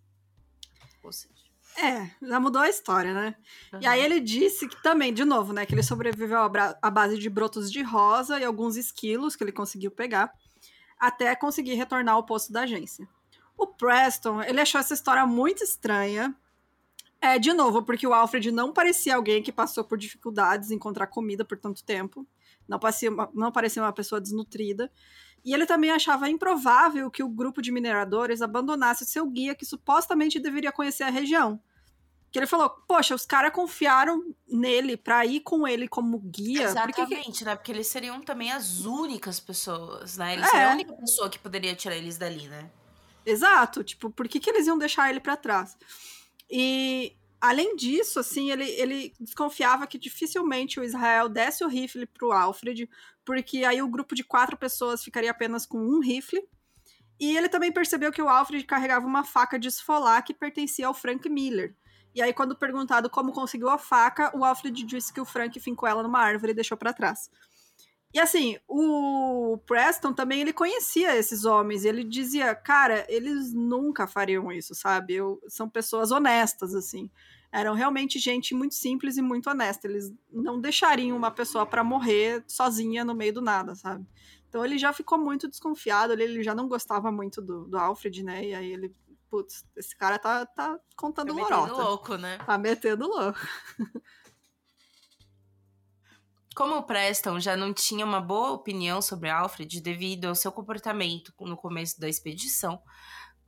Ou seja, É, já mudou a história, né? E aham. aí ele disse que também, de novo, né, que ele sobreviveu à base de brotos de rosa e alguns esquilos que ele conseguiu pegar, até conseguir retornar ao posto da agência. O Preston, ele achou essa história muito estranha. É, de novo, porque o Alfred não parecia alguém que passou por dificuldades em encontrar comida por tanto tempo. Não parecia uma, não parecia uma pessoa desnutrida. E ele também achava improvável que o grupo de mineradores abandonasse o seu guia, que supostamente deveria conhecer a região. Que ele falou, poxa, os caras confiaram nele pra ir com ele como guia. Exatamente, né? Porque eles seriam também as únicas pessoas, né? Eles É. seriam a única pessoa que poderia tirar eles dali, né? Exato, tipo, por que, que eles iam deixar ele pra trás? E além disso, assim, ele, ele desconfiava que dificilmente o Israel desse o rifle pro Alfred, porque aí o grupo de quatro pessoas ficaria apenas com um rifle. E ele também percebeu que o Alfred carregava uma faca de esfolar que pertencia ao Frank Miller. E aí, quando perguntado como conseguiu a faca, o Alfred disse que o Frank fincou ela numa árvore e deixou pra trás. E assim, o Preston também ele conhecia esses homens. Ele dizia, cara, eles nunca fariam isso, sabe? Eu, são pessoas honestas, assim. Eram realmente gente muito simples e muito honesta. Eles não deixariam uma pessoa pra morrer sozinha no meio do nada, sabe? Então ele já ficou muito desconfiado, ele, já não gostava muito do, do Alfred, né? E aí ele putz, esse cara tá, tá contando Tá lorota. metendo louco, né? Tá metendo louco. Como o Preston já não tinha uma boa opinião sobre Alfred devido ao seu comportamento no começo da expedição,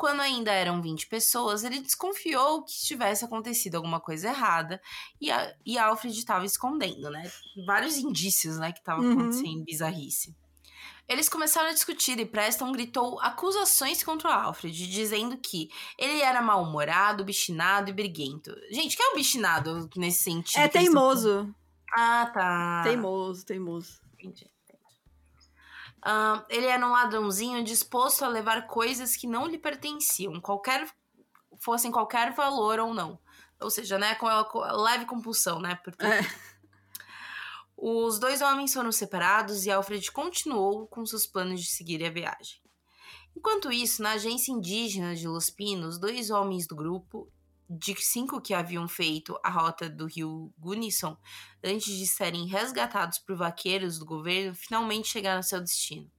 quando ainda eram 20 pessoas, ele desconfiou que tivesse acontecido alguma coisa errada e, a, e Alfred estava escondendo, né? Vários indícios, né, que estava Uhum. acontecendo bizarrice. Eles começaram a discutir e Preston gritou acusações contra o Alfred, dizendo que ele era mal-humorado, obstinado e briguento. Gente, que é obstinado nesse sentido? É teimoso. ah, tá. Teimoso, teimoso. Entendi. Ah, ele era um ladrãozinho disposto a levar coisas que não lhe pertenciam, qualquer fossem qualquer valor ou não. Ou seja, né, com a com a leve compulsão, né? Porque É. os dois homens foram separados e Alfred continuou com seus planos de seguir a viagem. Enquanto isso, na agência indígena de Los Pinos, dois homens do grupo, de cinco que haviam feito a rota do rio Gunnison antes de serem resgatados por vaqueiros do governo, finalmente chegaram ao seu destino.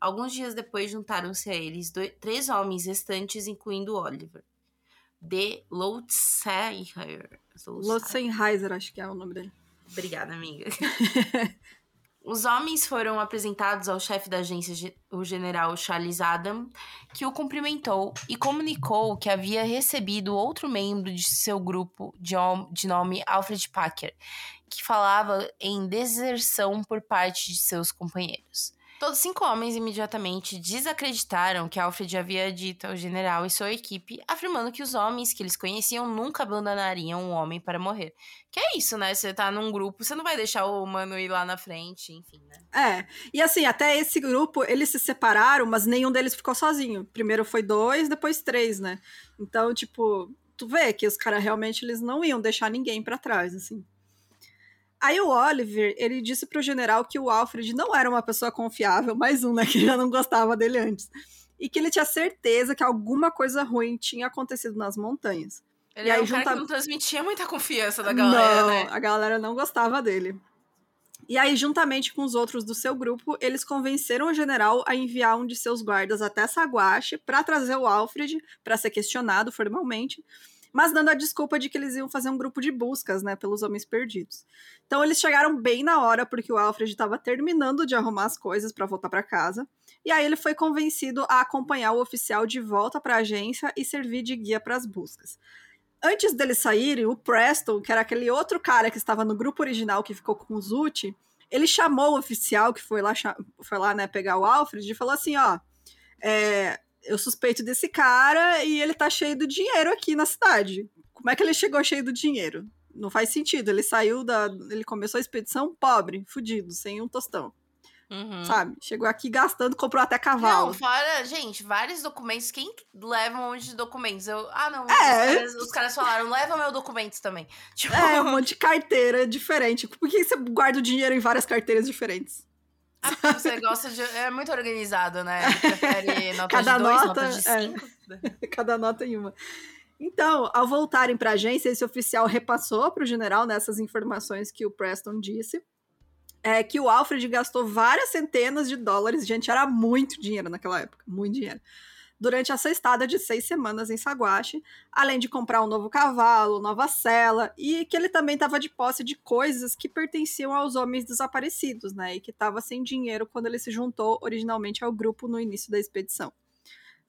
Alguns dias depois, juntaram-se a eles doi- três homens restantes, incluindo Oliver. De Loutshire. Lotzenheiser, acho que é o nome dele. Obrigada, amiga. Os homens foram apresentados ao chefe da agência, o general Charles Adam, que o cumprimentou e comunicou que havia recebido outro membro de seu grupo de nome Alfred Packer, que falava em deserção por parte de seus companheiros. Todos cinco homens imediatamente desacreditaram que Alfred havia dito ao general e sua equipe, afirmando que os homens que eles conheciam nunca abandonariam um homem para morrer. Que é isso, né? Você tá num grupo, você não vai deixar o humano ir lá na frente, enfim, né? É, e assim, até esse grupo, eles se separaram, mas nenhum deles ficou sozinho. Primeiro foi dois, depois três, né? Então, tipo, tu vê que os caras realmente eles não iam deixar ninguém pra trás, assim. Aí o Oliver, ele disse pro general que o Alfred não era uma pessoa confiável, mais um, né, que já não gostava dele antes. E que ele tinha certeza que alguma coisa ruim tinha acontecido nas montanhas. Ele E aí um cara junta- que não transmitia muita confiança da galera, não, né? a galera não gostava dele. E aí, juntamente com os outros do seu grupo, eles convenceram o general a enviar um de seus guardas até Saguache para trazer o Alfred para ser questionado formalmente, mas dando a desculpa de que eles iam fazer um grupo de buscas, né, pelos homens perdidos. Então eles chegaram bem na hora porque o Alfred estava terminando de arrumar as coisas para voltar para casa. E aí ele foi convencido a acompanhar o oficial de volta para a agência e servir de guia para as buscas antes deles saírem, o Preston, que era aquele outro cara que estava no grupo original que ficou com o Zuti, ele chamou o oficial que foi lá, foi lá né, pegar o Alfred e falou assim: ó, é, eu suspeito desse cara e ele tá cheio do dinheiro aqui na cidade. Como é que ele chegou cheio do dinheiro? Não faz sentido. Ele saiu da. Ele começou a expedição pobre, fudido, sem um tostão. Uhum. Sabe? Chegou aqui gastando, comprou até cavalo. Não, fora, gente, vários documentos. Quem leva um monte de documentos? Eu, ah, não. É. Os, caras, os caras falaram, leva meu documentos também. Tipo, É, um monte de carteira diferente. Por que você guarda o dinheiro em várias carteiras diferentes? Ah, você gosta de. É muito organizado, né? Prefere nota Cada de dois, nota, nota de é. cinco. Cada nota em uma. Então, ao voltarem para a agência, esse oficial repassou para o general nessas informações que o Preston disse. É que o Alfred gastou várias centenas de dólares, gente, era muito dinheiro naquela época, muito dinheiro. Durante essa estada de seis semanas em Saguache, além de comprar um novo cavalo, nova cela, e que ele também estava de posse de coisas que pertenciam aos homens desaparecidos, né? E que estava sem dinheiro quando ele se juntou originalmente ao grupo no início da expedição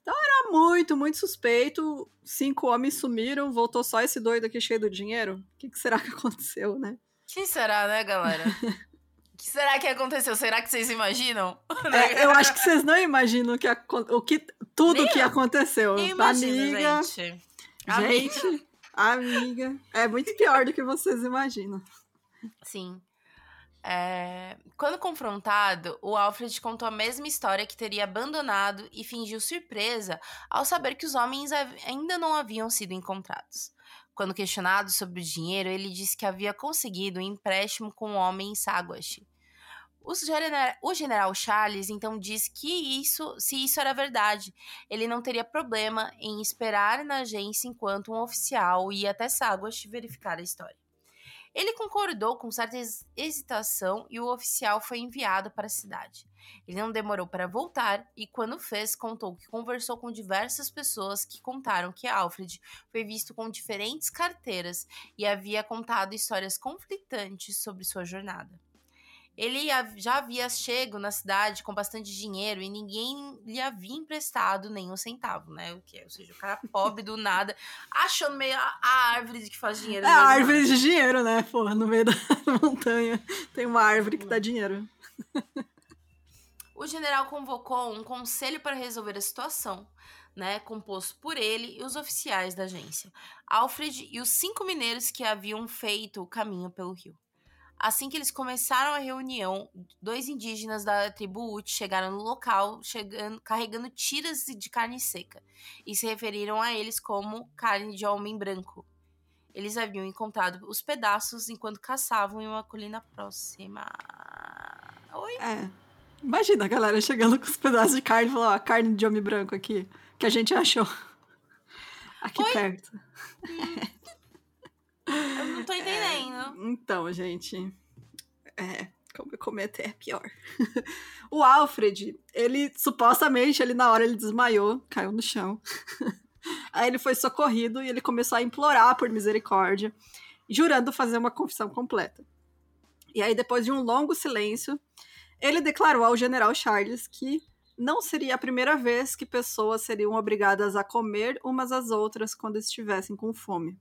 Era muito, muito suspeito. Cinco homens sumiram, voltou só esse doido aqui cheio do dinheiro. O que, que será que aconteceu, né? O que será, né, galera? O que será que aconteceu? Será que vocês imaginam? É, eu acho que vocês não imaginam que, o que, tudo Nem que eu. aconteceu. Eu imagino, amiga, gente. Amiga. gente, amiga. É muito pior do que vocês imaginam. Sim. É, Quando confrontado, o Alfred contou a mesma história que teria abandonado e fingiu surpresa ao saber que os homens ainda não haviam sido encontrados. Quando questionado sobre o dinheiro, ele disse que havia conseguido um empréstimo com um homem em Saguache. O genera- o general Charles então disse que isso, se isso era verdade, ele não teria problema em esperar na agência enquanto um oficial ia até Saguache verificar a história. Ele concordou com certa hesitação e o oficial foi enviado para a cidade. Ele não demorou para voltar e, quando fez, contou que conversou com diversas pessoas que contaram que Alfred foi visto com diferentes carteiras e havia contado histórias conflitantes sobre sua jornada. Ele já havia chego na cidade com bastante dinheiro e ninguém lhe havia emprestado nem um centavo, né? O que é? Ou seja, o cara pobre do nada, achando meio a, árvore que faz dinheiro. É a árvore de dinheiro, né? Porra, no meio da montanha tem uma árvore que dá dinheiro. O general convocou um conselho para resolver a situação, né, composto por ele e os oficiais da agência, Alfred e os cinco mineiros que haviam feito o caminho pelo rio. Assim que eles começaram a reunião, dois indígenas da tribo Ute chegaram no local chegando, carregando tiras de carne seca e se referiram a eles como carne de homem branco. Eles haviam encontrado os pedaços enquanto caçavam em uma colina próxima. Oi? É. Imagina a galera chegando com os pedaços de carne e falando, ó, carne de homem branco aqui, que a gente achou. Aqui Oi? perto. Hum. Eu não tô é, entendendo. É, então, gente. É, como comer até é pior. o Alfred, ele supostamente, ele na hora ele desmaiou, caiu no chão. Aí ele foi socorrido e ele começou a implorar por misericórdia, jurando fazer uma confissão completa. E aí, depois de um longo silêncio, ele declarou ao general Charles que não seria a primeira vez que pessoas seriam obrigadas a comer umas às outras quando estivessem com fome.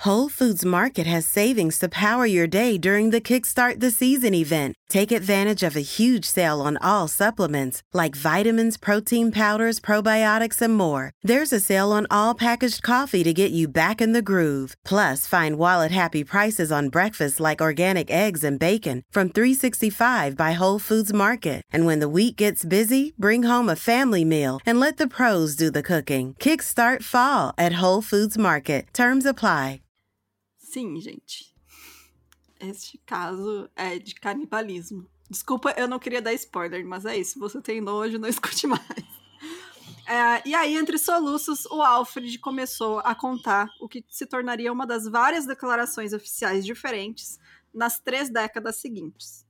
Whole Foods Market has savings to power your day during the Kickstart the Season event. Take advantage of a huge sale on all supplements like vitamins, protein powders, probiotics, and more. There's a sale on all packaged coffee to get you back in the groove. Plus, find wallet happy prices on breakfast like organic eggs and bacon from $3.65 by Whole Foods Market. And when the week gets busy, bring home a family meal and let the pros do the cooking. Kickstart fall at Whole Foods Market. Terms apply. Sim, gente. Este caso é de canibalismo. Desculpa, eu não queria dar spoiler, mas é isso. Você tem nojo, não escute mais. É, e aí, entre soluços, o Alfred começou a contar o que se tornaria uma das várias declarações oficiais diferentes nas três décadas seguintes.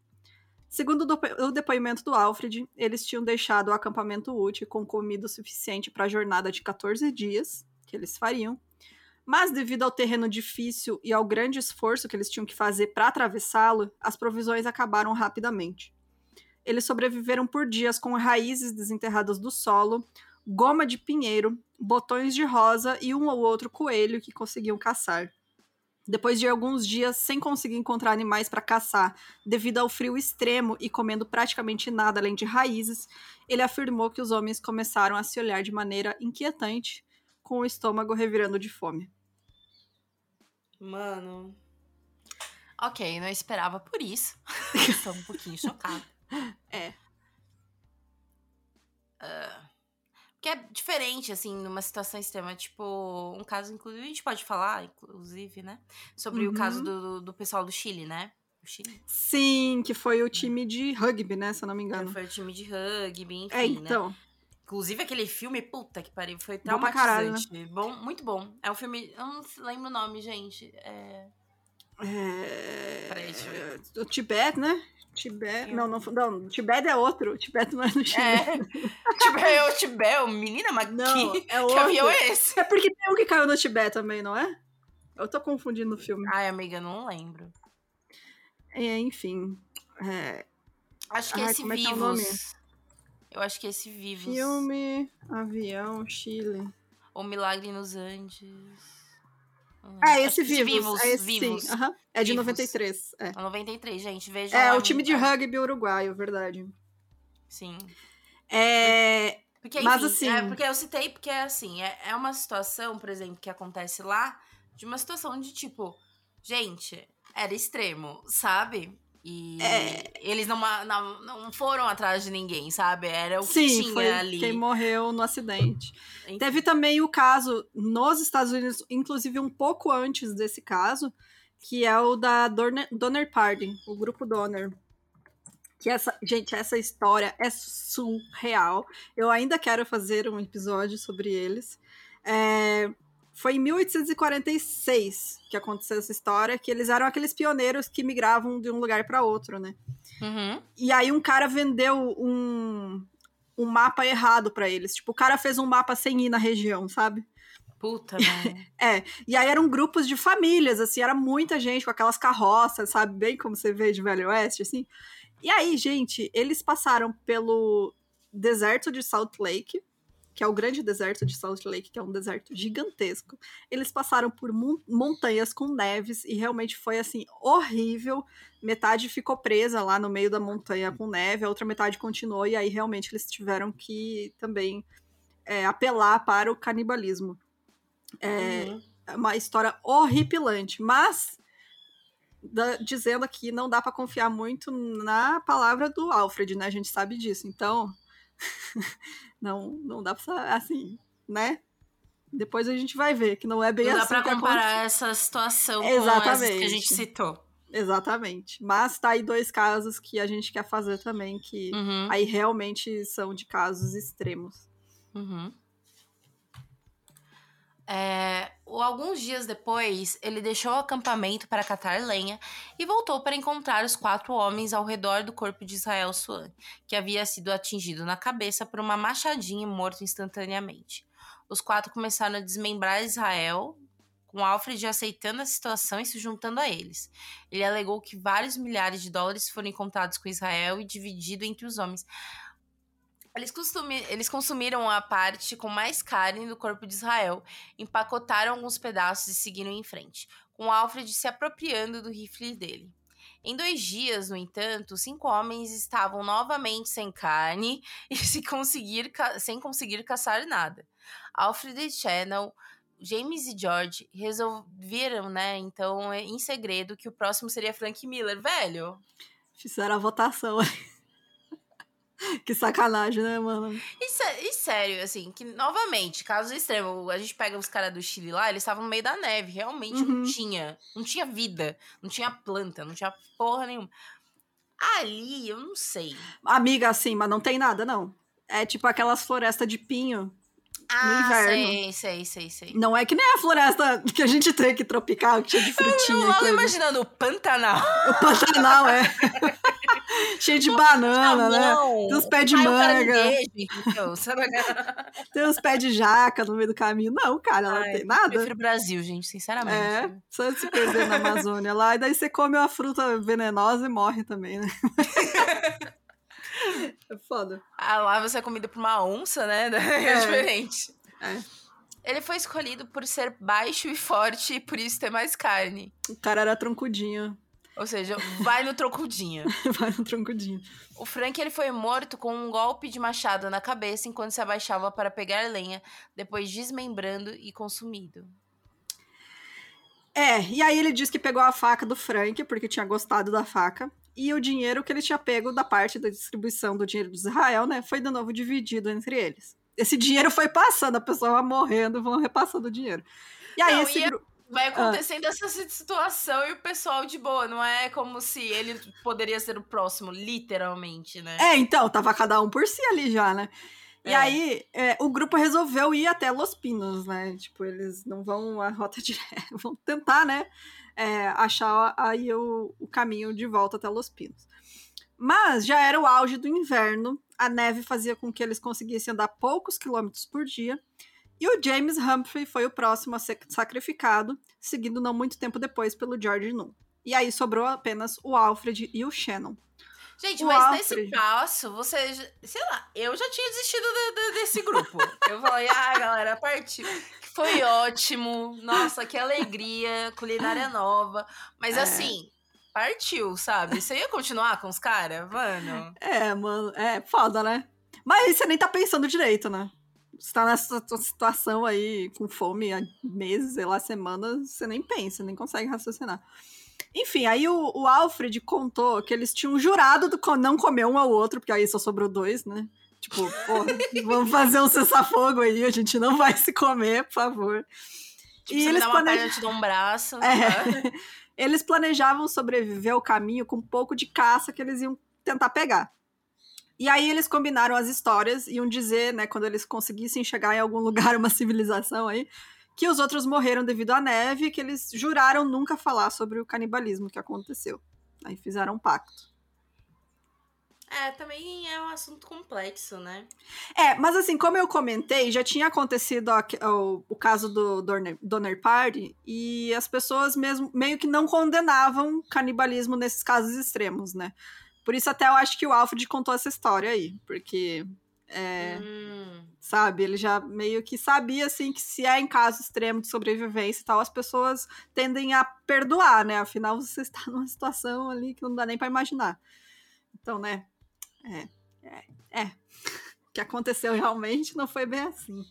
Segundo o depoimento do Alfred, eles tinham deixado o acampamento útil com comida suficiente para a jornada de 14 dias que eles fariam, mas devido ao terreno difícil e ao grande esforço que eles tinham que fazer para atravessá-lo, as provisões acabaram rapidamente. Eles sobreviveram por dias com raízes desenterradas do solo, goma de pinheiro, botões de rosa e um ou outro coelho que conseguiam caçar. Depois de alguns dias sem conseguir encontrar animais para caçar, devido ao frio extremo e comendo praticamente nada além de raízes, ele afirmou que os homens começaram a se olhar de maneira inquietante, com o estômago revirando de fome. Mano. Ok, não esperava por isso. Estou um pouquinho chocada. É. Uh, porque é diferente, assim, numa situação extrema. Tipo, um caso, inclusive, a gente pode falar, inclusive, né? Sobre uhum. o caso do, do pessoal do Chile, né? O Chile? Sim, que foi o time de rugby, né? Se eu não me engano. Foi o time de rugby, enfim, É, então. Né? Inclusive, aquele filme, puta que pariu, foi traumatizante. Bom, né? bom muito bom. É um filme. Eu não lembro o nome, gente. É. É... Peraí, deixa eu ver. O Tibete, né? Tibete. Não, não, não. Tibete é outro. O Tibete não é no Chile. É. Tibete é o Tibete, menina, mas não, que, é outro. que avião é esse? É porque tem um que caiu no Tibete também, não é? Eu tô confundindo o filme. Ai, amiga, não lembro. É, enfim. É... Acho que Ai, esse Vivos. É, é o? Eu acho que esse Vivos. Filme, Avião, Chile. O Milagre nos Andes. É, esse Vivos. Vivos, é, esse, vivos. Sim. Uhum. é de vivos. 93. É. 93, gente. Veja. É, o time de rugby uruguaio, verdade. Sim. É. Porque, Mas assim. É porque eu citei, porque assim, é, é uma situação, por exemplo, que acontece lá, de uma situação de tipo, gente, era extremo, sabe? E é... eles não, não, não foram atrás de ninguém, sabe? Era o Sim, que tinha foi ali. quem morreu no acidente. Teve também o caso nos Estados Unidos, inclusive um pouco antes desse caso, que é o da Donner, Donner Party, o grupo Donner. Que essa, gente, essa história é surreal. Eu ainda quero fazer um episódio sobre eles. É, Foi em 1846 que aconteceu essa história, que eles eram aqueles pioneiros que migravam de um lugar para outro, né? Uhum. E aí um cara vendeu um, um mapa errado para eles. Tipo, o cara fez um mapa sem ir na região, sabe? Puta, velho. É, e aí eram grupos de famílias, assim, era muita gente com aquelas carroças, sabe? Bem como você vê de Velho Oeste, assim. E aí, gente, eles passaram pelo deserto de Salt Lake, que é o grande deserto de Salt Lake, que é um deserto gigantesco. Eles passaram por mon montanhas com neves e realmente foi assim horrível. Metade ficou presa lá no meio da montanha com neve, a outra metade continuou e aí realmente eles tiveram que também é, apelar para o canibalismo. É Uhum. uma história horripilante, mas da- dizendo aqui não dá pra confiar muito na palavra do Alfred, né? A gente sabe disso. Então, não não dá pra assim, né? Depois a gente vai ver que não é bem Não dá assim pra que comparar acontece. essa situação com essas que a Exatamente. gente citou. Exatamente. Mas tá aí dois casos que a gente quer fazer também que Uhum. aí realmente são de casos extremos. Uhum. É, alguns dias depois, ele deixou o acampamento para catar lenha e voltou para encontrar os quatro homens ao redor do corpo de Israel Suan, que havia sido atingido na cabeça por uma machadinha e morto instantaneamente. Os quatro começaram a desmembrar Israel, com Alfred aceitando a situação e se juntando a eles. Ele alegou que vários milhares de dólares foram encontrados com Israel e dividido entre os homens. Eles, eles consumiram a parte com mais carne do corpo de Israel, empacotaram alguns pedaços e seguiram em frente, com Alfred se apropriando do rifle dele. Em dois dias, no entanto, cinco homens estavam novamente sem carne e se conseguir sem conseguir caçar nada. Alfred Channel, James e George resolveram, né, então, em segredo, que o próximo seria Frank Miller. Velho, Fizeram a votação. que sacanagem, né, mano? E, e sério, assim, que novamente, caso extremo, a gente pega os caras do Chile lá, eles estavam no meio da neve, realmente Uhum. não tinha, não tinha vida, não tinha planta, não tinha porra nenhuma. Ali, eu não sei. Amiga, assim, mas não tem nada, não. É tipo aquelas florestas de pinho. Ah, inverno. sei, sei, sei, sei. Não é que nem a floresta que a gente tem aqui tropical, que cheia de frutinha. Eu logo coisa. imaginando o Pantanal. O Pantanal, é. Cheio de banana, né? Não. Tem uns pés de manga. Tem uns pés de jaca no meio do caminho. Não, cara, não Ai, tem nada. Prefiro o Brasil, gente, sinceramente. É, só se perder na Amazônia lá. E daí você come uma fruta venenosa e morre também, né? É foda. Ah, lá você é comido por uma onça, né? É, É. diferente. É. Ele foi escolhido por ser baixo e forte e por isso ter mais carne. O cara era troncudinho. Ou seja, vai no trocudinho. Vai no troncudinho. O Frank ele foi morto com um golpe de machado na cabeça enquanto se abaixava para pegar lenha, depois desmembrando e consumido. É, e aí ele disse que pegou a faca do Frank, porque tinha gostado da faca. E o dinheiro que ele tinha pego da parte da distribuição do dinheiro de Israel, né? Foi de novo dividido entre eles. Esse dinheiro foi passando, a pessoa vai morrendo, vão repassando o dinheiro. E aí Não, esse e é- gru- Vai acontecendo essa situação e o pessoal de boa, não é como se ele poderia ser o próximo, literalmente, né? É, então, tava cada um por si ali já, né? E É. aí, é, o grupo resolveu ir até Los Pinos, né? Tipo, eles não vão a rota direta, vão tentar, né? é, achar aí o, o caminho de volta até Los Pinos. Mas já era o auge do inverno, a neve fazia com que eles conseguissem andar poucos quilômetros por dia, e o James Humphrey foi o próximo a ser sacrificado, seguido não muito tempo depois pelo George Nunn. E aí sobrou apenas o Alfred e o Shannon. Gente, O mas Alfred. nesse passo, você. Sei lá, eu já tinha desistido de- de- desse grupo. Eu falei, ah, galera, partiu. Foi ótimo. Nossa, que alegria. Culinária nova. Mas É. assim, partiu, sabe? Você ia continuar com os caras? Mano. É, mano, é foda, né? Mas aí você nem tá pensando direito, né? Você tá nessa tua situação aí, com fome há meses, sei lá, semanas, você nem pensa, nem consegue raciocinar. Enfim, aí o, o Alfred contou que eles tinham jurado do não comer um ao outro, porque aí só sobrou dois, né? Tipo, porra, vamos fazer um cessar-fogo aí, a gente não vai se comer, por favor. Tipo, você me dá uma planej- perna, eu te dou um braço. É. Eles planejavam sobreviver ao caminho com um pouco de caça que eles iam tentar pegar. E aí eles combinaram as histórias, iam dizer, né, quando eles conseguissem chegar em algum lugar, uma civilização aí, que os outros morreram devido à neve e que eles juraram nunca falar sobre o canibalismo que aconteceu. Aí fizeram um pacto. É, também é um assunto complexo, né? É, mas assim, como eu comentei, já tinha acontecido o, o caso do Donner, Donner Party e as pessoas mesmo meio que não condenavam canibalismo nesses casos extremos, né? Por isso até eu acho que o Alfred contou essa história aí, porque é, hum. sabe, ele já meio que sabia assim que se é em caso extremo de sobrevivência e tal, as pessoas tendem a perdoar, né? Afinal, você está numa situação ali que não dá nem para imaginar. Então, né? É, é, é. O que aconteceu realmente não foi bem assim.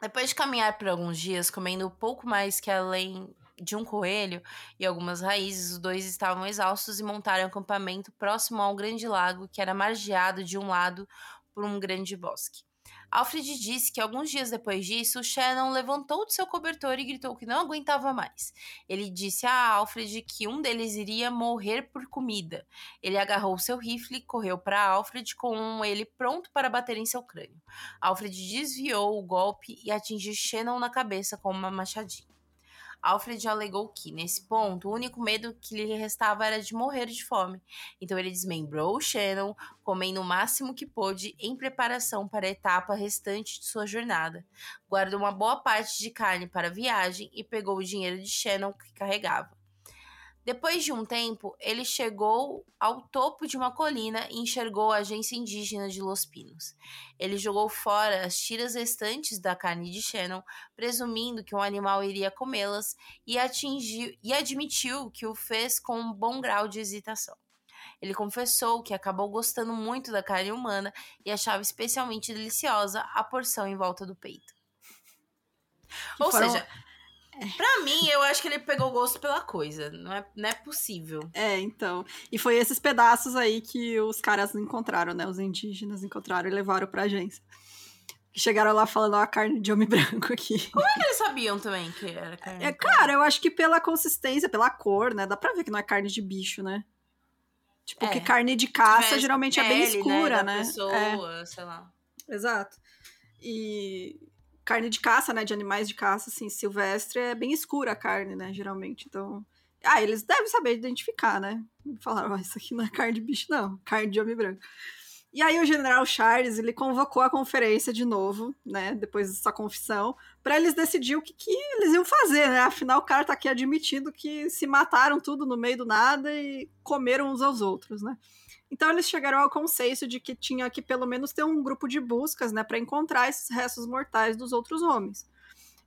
Depois de caminhar por alguns dias, comendo pouco mais que além de um coelho e algumas raízes, os dois estavam exaustos e montaram um acampamento próximo a um grande lago que era margeado de um lado por um grande bosque. Alfred disse que alguns dias depois disso, Shannon levantou de seu cobertor e gritou que não aguentava mais. Ele disse a Alfred que um deles iria morrer por comida. Ele agarrou seu rifle e correu para Alfred com ele pronto para bater em seu crânio. Alfred desviou o golpe e atingiu Shannon na cabeça com uma machadinha. Alfred alegou que, nesse ponto, o único medo que lhe restava era de morrer de fome. Então ele desmembrou Shannon, comendo o máximo que pôde em preparação para a etapa restante de sua jornada. Guardou uma boa parte de carne para a viagem e pegou o dinheiro de Shannon que carregava. Depois de um tempo, ele chegou ao topo de uma colina e enxergou a agência indígena de Los Pinos. Ele jogou fora as tiras restantes da carne de Shannon, presumindo que um animal iria comê-las, e, atingiu, e admitiu que o fez com um bom grau de hesitação. Ele confessou que acabou gostando muito da carne humana e achava especialmente deliciosa a porção em volta do peito. Ou Foram... seja, Pra mim, eu acho que ele pegou gosto pela coisa. Não é, não é possível. É, então. E foi esses pedaços aí que os caras encontraram, né? Os indígenas encontraram e levaram pra agência. Que chegaram lá falando, ó, a carne de homem branco aqui. Como é que eles sabiam também que era carne? É, cara, eu acho que pela consistência, pela cor, né? Dá pra ver que não é carne de bicho, né? Tipo, é. que carne de caça geralmente é bem né, escura, né? né? Pessoa, é. sei lá. Exato. E carne de caça, né? De animais de caça, assim, silvestre, é bem escura a carne, né? Geralmente. Então. Ah, eles devem saber identificar, né? Falaram, oh, isso aqui não é carne de bicho, não, carne de homem branco. E aí o general Charles, ele convocou a conferência de novo, né, depois dessa confissão, para eles decidir o que, que, eles iam fazer, né? Afinal, o cara tá aqui admitindo que se mataram tudo no meio do nada e comeram uns aos outros, né? Então eles chegaram ao consenso de que tinha que pelo menos ter um grupo de buscas, né, para encontrar esses restos mortais dos outros homens.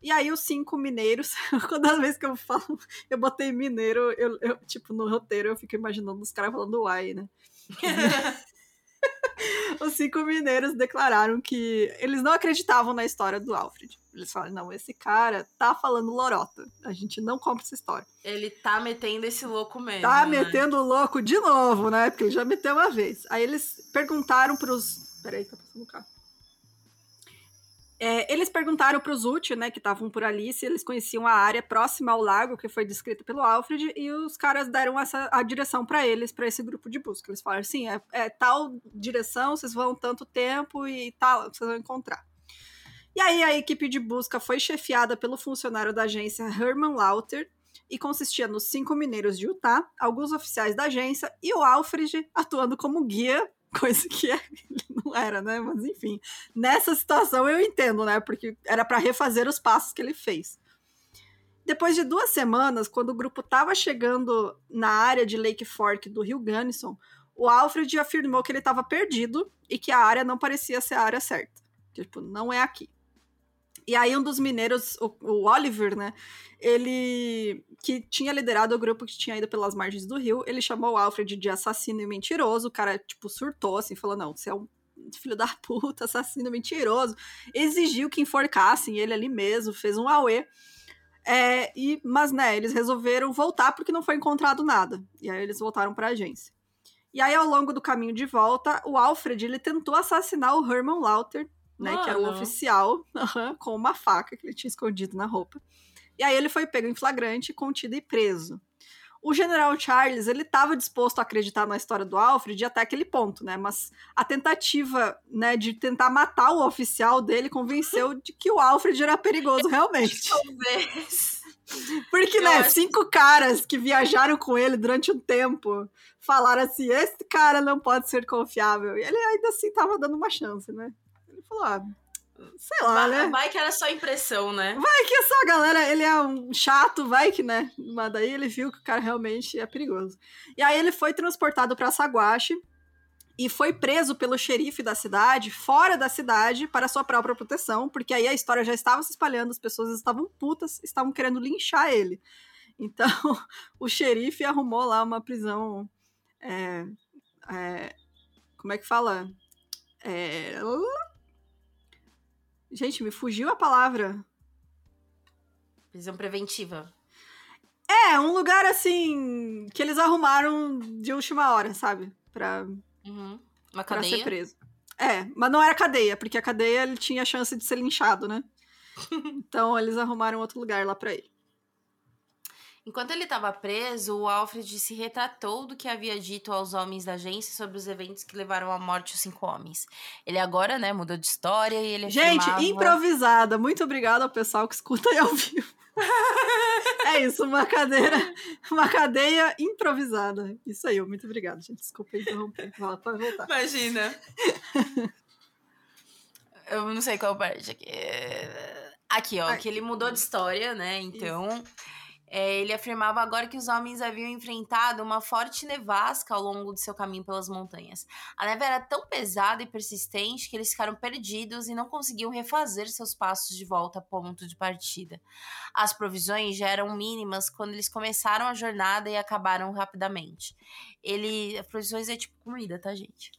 E aí os cinco mineiros, toda vez que eu falo, eu botei mineiro, eu, eu tipo no roteiro eu fico imaginando os caras falando uai, né? os cinco mineiros declararam que eles não acreditavam na história do Alfred. Eles falaram, não, esse cara tá falando lorota. A gente não compra essa história. Ele tá metendo esse louco mesmo. Tá né? metendo o louco de novo, né? Porque ele já meteu uma vez. Aí eles perguntaram pros... Peraí, tá passando o carro. É, eles perguntaram para os Uti, né, que estavam por ali, se eles conheciam a área próxima ao lago que foi descrita pelo Alfred, e os caras deram essa, a direção para eles, para esse grupo de busca. Eles falaram assim: é, é, tal direção, vocês vão tanto tempo e tal, vocês vão encontrar. E aí a equipe de busca foi chefiada pelo funcionário da agência Herman Lauter e consistia nos cinco mineiros de Utah, alguns oficiais da agência e o Alfred atuando como guia coisa que é, não era, né? Mas enfim, nessa situação eu entendo, né? Porque era para refazer os passos que ele fez. Depois de duas semanas, quando o grupo estava chegando na área de Lake Fork do Rio Gunnison, o Alfred afirmou que ele estava perdido e que a área não parecia ser a área certa. Tipo, não é aqui. E aí um dos mineiros, o, o, Oliver, né, ele que tinha liderado o grupo que tinha ido pelas margens do rio, ele chamou o Alfred de assassino e mentiroso, o cara, tipo, surtou, assim, falou, não, você é um filho da puta, assassino mentiroso, exigiu que enforcassem ele ali mesmo, fez um auê, é, e, mas, né, eles resolveram voltar porque não foi encontrado nada, e aí eles voltaram para a agência. E aí, ao longo do caminho de volta, o Alfred, ele tentou assassinar o Herman Lauter, né? Que era o oficial, com uma faca que ele tinha escondido na roupa. E aí ele foi pego em flagrante, contido e preso. o general Charles, ele estava disposto a acreditar na história do Alfred até aquele ponto, né? Mas a tentativa, né, de tentar matar o oficial dele convenceu de que o Alfred era perigoso realmente. Talvez. Porque, Eu né, acho- cinco caras que viajaram com ele durante um tempo falaram assim: esse cara não pode ser confiável. E ele ainda assim tava dando uma chance, né? Falou: ah, sei lá, Vai, né? vai que era só impressão, né? Vai que essa galera, ele é um chato, vai que, né? Mas daí ele viu que o cara realmente é perigoso. E aí ele foi transportado pra Saguache e foi preso pelo xerife da cidade, fora da cidade, para sua própria proteção, porque aí a história já estava se espalhando, as pessoas estavam putas, estavam querendo linchar ele. Então, o xerife arrumou lá uma prisão. é, é, como é que fala? É, Gente, me fugiu a palavra. Prisão preventiva. É, um lugar assim que eles arrumaram de última hora, sabe? Pra, Uhum. Uma pra ser preso. É, mas não era cadeia, porque a cadeia ele tinha a chance de ser linchado, né? então eles arrumaram outro lugar lá pra ele. Enquanto ele estava preso, o Alfred se retratou do que havia dito aos homens da agência sobre os eventos que levaram à morte os cinco homens. Ele agora, né, mudou de história e ele Gente, afirmava... improvisada. Muito obrigada ao pessoal que escuta aí ao vivo. é isso, uma cadeira, uma cadeia improvisada. Isso aí, muito obrigada, gente. Desculpa interromper. Pode voltar. Imagina. Eu não sei qual parte aqui. Aqui, ó, Ai. que ele mudou de história, né? Então, é, ele afirmava agora que os homens haviam enfrentado uma forte nevasca ao longo de seu caminho pelas montanhas. A neve era tão pesada e persistente que eles ficaram perdidos e não conseguiam refazer seus passos de volta ao ponto de partida. As provisões já eram mínimas quando eles começaram a jornada e acabaram rapidamente. Ele, as provisões é tipo comida, tá, gente?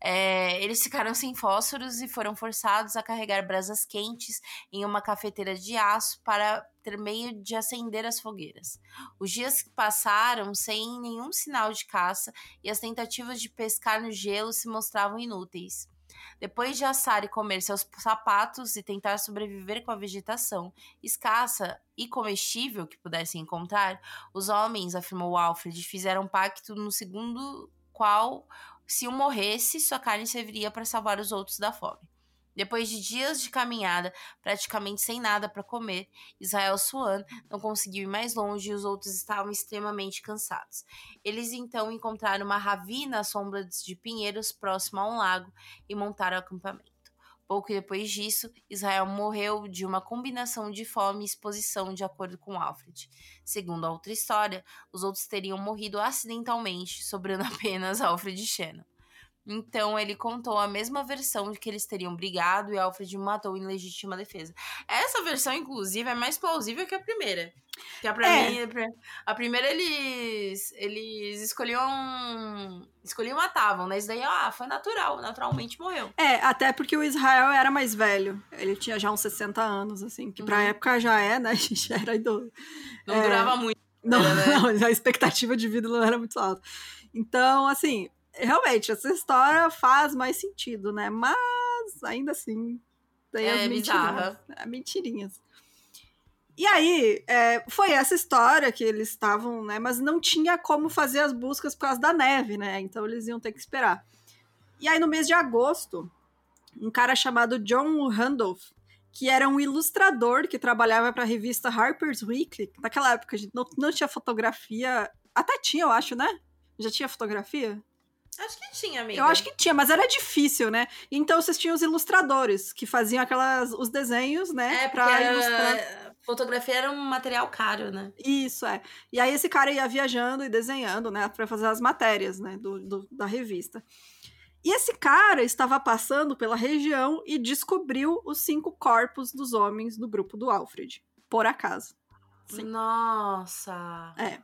É, eles ficaram sem fósforos e foram forçados a carregar brasas quentes em uma cafeteira de aço para ter meio de acender as fogueiras. Os dias passaram sem nenhum sinal de caça e as tentativas de pescar no gelo se mostravam inúteis. Depois de assar e comer seus sapatos e tentar sobreviver com a vegetação escassa e comestível que pudessem encontrar, os homens, afirmou Alfred, fizeram um pacto no segundo qual se um morresse, sua carne serviria para salvar os outros da fome. Depois de dias de caminhada, praticamente sem nada para comer, Israel Swan não conseguiu ir mais longe e os outros estavam extremamente cansados. Eles então encontraram uma ravina à sombra de pinheiros próximo a um lago e montaram acampamento. Pouco depois disso, Israel morreu de uma combinação de fome e exposição, de acordo com Alfred. Segundo a outra história, os outros teriam morrido acidentalmente, sobrando apenas Alfred Shannon. Então ele contou a mesma versão de que eles teriam brigado e Alfred matou em legítima defesa. Essa versão, inclusive, é mais plausível que a primeira. Que a, pra É. mim, a primeira eles eles escolhiam escolhiam e matavam, né? Isso daí, ah, foi natural, naturalmente morreu. É, até porque o Israel era mais velho. Ele tinha já uns 60 anos, assim, que pra Uhum. época já é, né? A gente já era idoso. Não É. durava muito. Não, né? não, a expectativa de vida não era muito alta. Então, assim, realmente, essa história faz mais sentido, né? Mas, ainda assim, tem É as mentirinhas. É, mentirinhas. E aí, é, foi essa história que eles estavam, né? Mas não tinha como fazer as buscas por causa da neve, né? Então eles iam ter que esperar. E aí, no mês de agosto, um cara chamado John Randolph, que era um ilustrador que trabalhava para a revista Harper's Weekly. Naquela época, a gente não, não tinha fotografia. Até tinha, eu acho, né? Já tinha fotografia? Acho que tinha, amiga. Eu acho que tinha, mas era difícil, né? Então vocês tinham os ilustradores que faziam aquelas os desenhos, né? É, porque era... fotografia era um material caro, né? Isso, é. E aí esse cara ia viajando e desenhando, né, para fazer as matérias, né, do, do- da revista. E esse cara estava passando pela região e descobriu os cinco corpos dos homens do grupo do Alfred, por acaso. Sim. Nossa. É.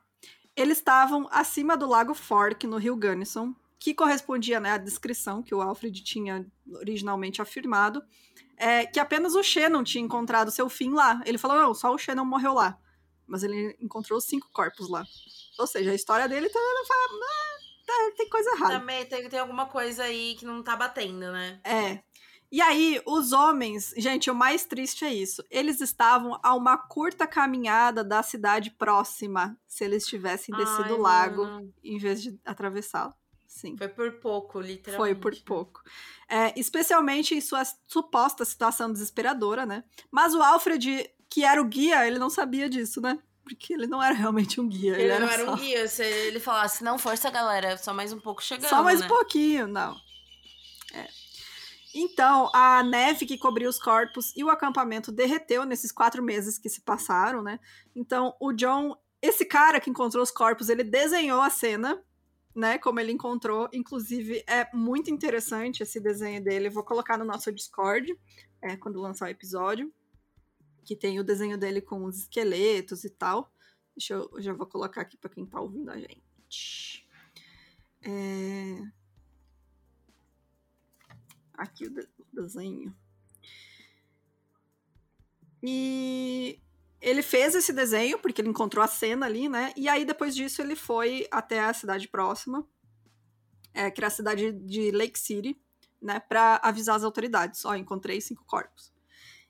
Eles estavam acima do Lago Fork, no rio Gunnison, que correspondia né, à descrição que o Alfred tinha originalmente afirmado, é, que apenas o Shannon tinha encontrado seu fim lá. Ele falou, não, só o Shannon morreu lá. Mas ele encontrou os cinco corpos lá. Ou seja, a história dele tá, tá- tem coisa errada. Também tem, tem alguma coisa aí que não tá batendo, né? É. E aí, os homens, gente, o mais triste é isso. Eles estavam a uma curta caminhada da cidade próxima, se eles tivessem descido Ai, o lago mano. em vez de atravessá-lo. Sim. Foi por pouco, literalmente. Foi por pouco. É, especialmente em sua suposta situação desesperadora, né? Mas o Alfred, que era o guia, ele não sabia disso, né? Porque ele não era realmente um guia. Ele, Ele, não era só, um guia. Se ele falasse, não, força, galera, só mais um pouco chegando, Só mais né? um pouquinho, não. É. Então, a neve que cobriu os corpos e o acampamento derreteu nesses quatro meses que se passaram, né? Então, o John, esse cara que encontrou os corpos, ele desenhou a cena, né? Como ele encontrou. Inclusive, é muito interessante esse desenho dele. Eu vou colocar no nosso Discord, é, quando lançar o episódio. Que tem o desenho dele com os esqueletos e tal. Deixa eu, eu já vou colocar aqui para quem tá ouvindo a gente. É... Aqui o, de- o desenho. E ele fez esse desenho porque ele encontrou a cena ali, né? E aí depois disso ele foi até a cidade próxima, é, que era a cidade de Lake City, né? Para avisar as autoridades. Ó, encontrei cinco corpos.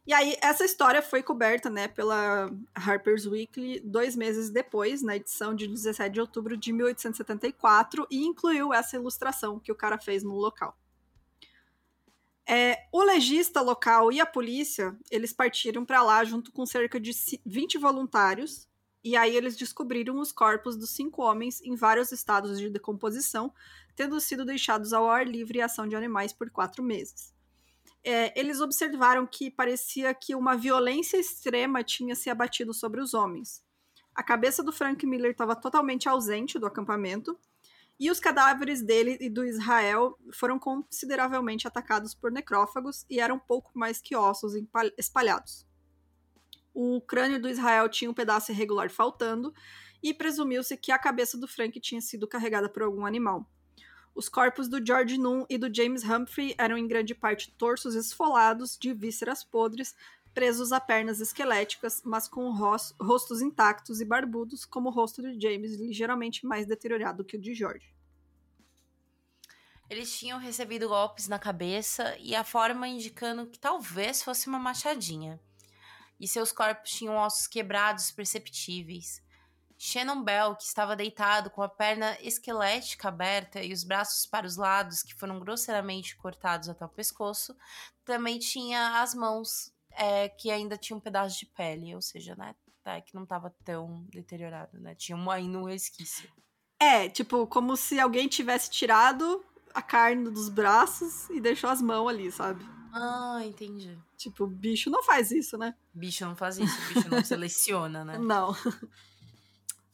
E aí essa história foi coberta, né? Pela Harper's Weekly dois meses depois, na edição de 17 de outubro de 1874, e incluiu essa ilustração que o cara fez no local. É, o legista local e a polícia, eles partiram para lá junto com cerca de ci- 20 voluntários, e aí eles descobriram os corpos dos cinco homens em vários estados de decomposição, tendo sido deixados ao ar livre e ação de animais por quatro meses. É, eles observaram que parecia que uma violência extrema tinha se abatido sobre os homens. A cabeça do Frank Miller estava totalmente ausente do acampamento, e os cadáveres dele e do Israel foram consideravelmente atacados por necrófagos e eram pouco mais que ossos espalhados. O crânio do Israel tinha um pedaço irregular faltando e presumiu-se que a cabeça do Frank tinha sido carregada por algum animal. Os corpos do George Nunn e do James Humphrey eram em grande parte torsos esfolados de vísceras podres, presos a pernas esqueléticas, mas com ros- rostos intactos e barbudos, como o rosto de James, ligeiramente mais deteriorado que o de George. Eles tinham recebido golpes na cabeça e a forma indicando que talvez fosse uma machadinha. E seus corpos tinham ossos quebrados perceptíveis. Shannon Bell, que estava deitado com a perna esquelética aberta e os braços para os lados, que foram grosseiramente cortados até o pescoço, também tinha as mãos é, que ainda tinham um pedaço de pele, ou seja, né, tá, que não estava tão deteriorado, né? Tinha um, ainda um resquício. É, tipo, como se alguém tivesse tirado a carne dos braços e deixou as mãos ali, sabe? Ah, entendi. Tipo, bicho não faz isso, né? Bicho não faz isso, bicho não seleciona, né? Não.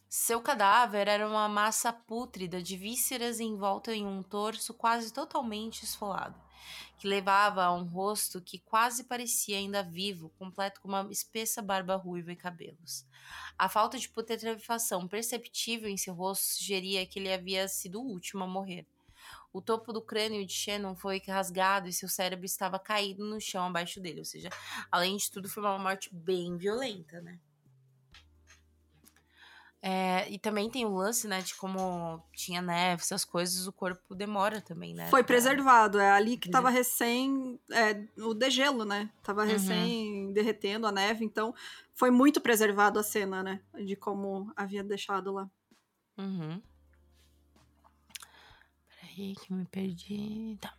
Seu cadáver era uma massa pútrida de vísceras envolta em um torso quase totalmente esfolado, que levava a um rosto que quase parecia ainda vivo, completo com uma espessa barba ruiva e cabelos. A falta de putrefação perceptível em seu rosto sugeria que ele havia sido o último a morrer. O topo do crânio de Shannon foi rasgado e seu cérebro estava caído no chão abaixo dele, ou seja, além de tudo, foi uma morte bem violenta, né? É, e também tem o lance, né, de como tinha neve, essas coisas, o corpo demora também, né? Foi preservado. É ali que tava recém. É, o degelo, né? Tava Uhum. recém derretendo a neve. Então, foi muito preservado a cena, né? De como havia deixado lá. Uhum. Peraí que eu me perdi. Tá.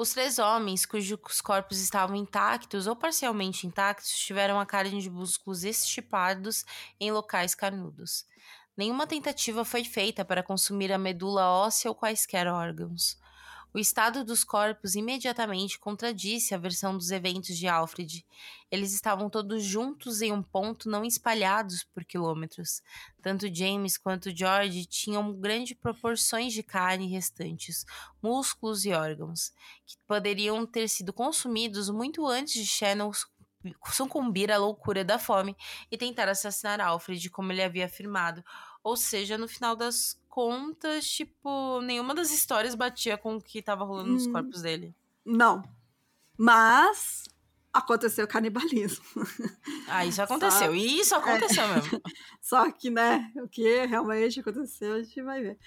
Os três homens, cujos corpos estavam intactos ou parcialmente intactos, tiveram a carne de músculos estipados em locais carnudos. Nenhuma tentativa foi feita para consumir a medula óssea ou quaisquer órgãos. O estado dos corpos imediatamente contradisse a versão dos eventos de Alfred. Eles estavam todos juntos em um ponto, não espalhados por quilômetros. Tanto James quanto George tinham grandes proporções de carne restantes, músculos e órgãos, que poderiam ter sido consumidos muito antes de Shannon sucumbir à loucura da fome e tentar assassinar Alfred, como ele havia afirmado. Ou seja, no final das contas, tipo, nenhuma das histórias batia com o que estava rolando nos Hum. corpos dele. Não. Mas aconteceu canibalismo. Ah, isso aconteceu. E isso aconteceu mesmo. Só que, né, o que realmente aconteceu, a gente vai ver.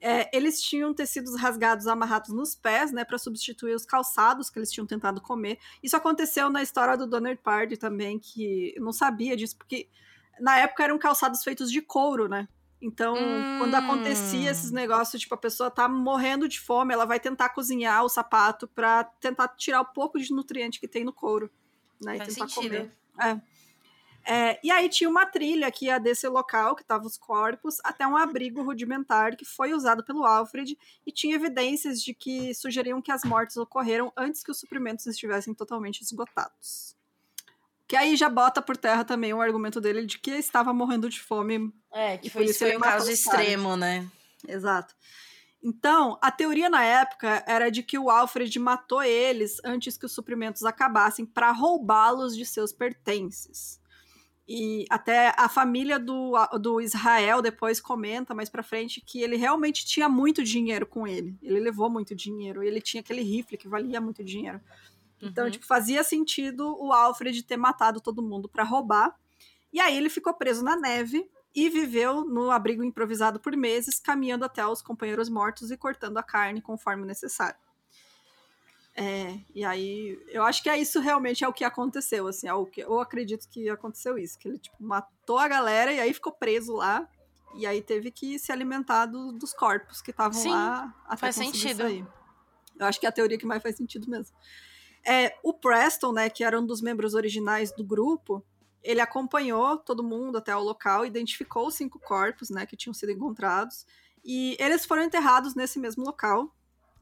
É, eles tinham tecidos rasgados amarrados nos pés, né, para substituir os calçados que eles tinham tentado comer. Isso aconteceu na história do Donner Party também, que eu não sabia disso, porque na época eram calçados feitos de couro, né? Então, hum. quando acontecia esses negócios, tipo, a pessoa tá morrendo de fome, ela vai tentar cozinhar o sapato para tentar tirar o pouco de nutriente que tem no couro, né? Faz e tentar sentido. comer. É. É, e aí tinha uma trilha que ia desse local, que estavam os corpos, até um abrigo rudimentar que foi usado pelo Alfred e tinha evidências de que sugeriam que as mortes ocorreram antes que os suprimentos estivessem totalmente esgotados. Que aí já bota por terra também o argumento dele de que estava morrendo de fome. É, que foi, isso foi um caso extremo, né? Exato. Então, a teoria na época era de que o Alfred matou eles antes que os suprimentos acabassem para roubá-los de seus pertences. E até a família do, do Israel depois comenta mais pra frente que ele realmente tinha muito dinheiro com ele. Ele levou muito dinheiro. Ele tinha aquele rifle que valia muito dinheiro. Então, Uhum. tipo, fazia sentido o Alfred ter matado todo mundo pra roubar. E aí ele ficou preso na neve e viveu no abrigo improvisado por meses, caminhando até os companheiros mortos e cortando a carne conforme necessário. É, e aí, eu acho que é isso realmente é o que aconteceu, assim, é o que eu acredito que aconteceu isso, que ele tipo matou a galera e aí ficou preso lá e aí teve que se alimentar do- dos corpos que estavam lá até faz sentido. sair. Eu acho que é a teoria que mais faz sentido mesmo. É, o Preston, né, que era um dos membros originais do grupo, ele acompanhou todo mundo até o local, identificou os cinco corpos, né, que tinham sido encontrados, e eles foram enterrados nesse mesmo local.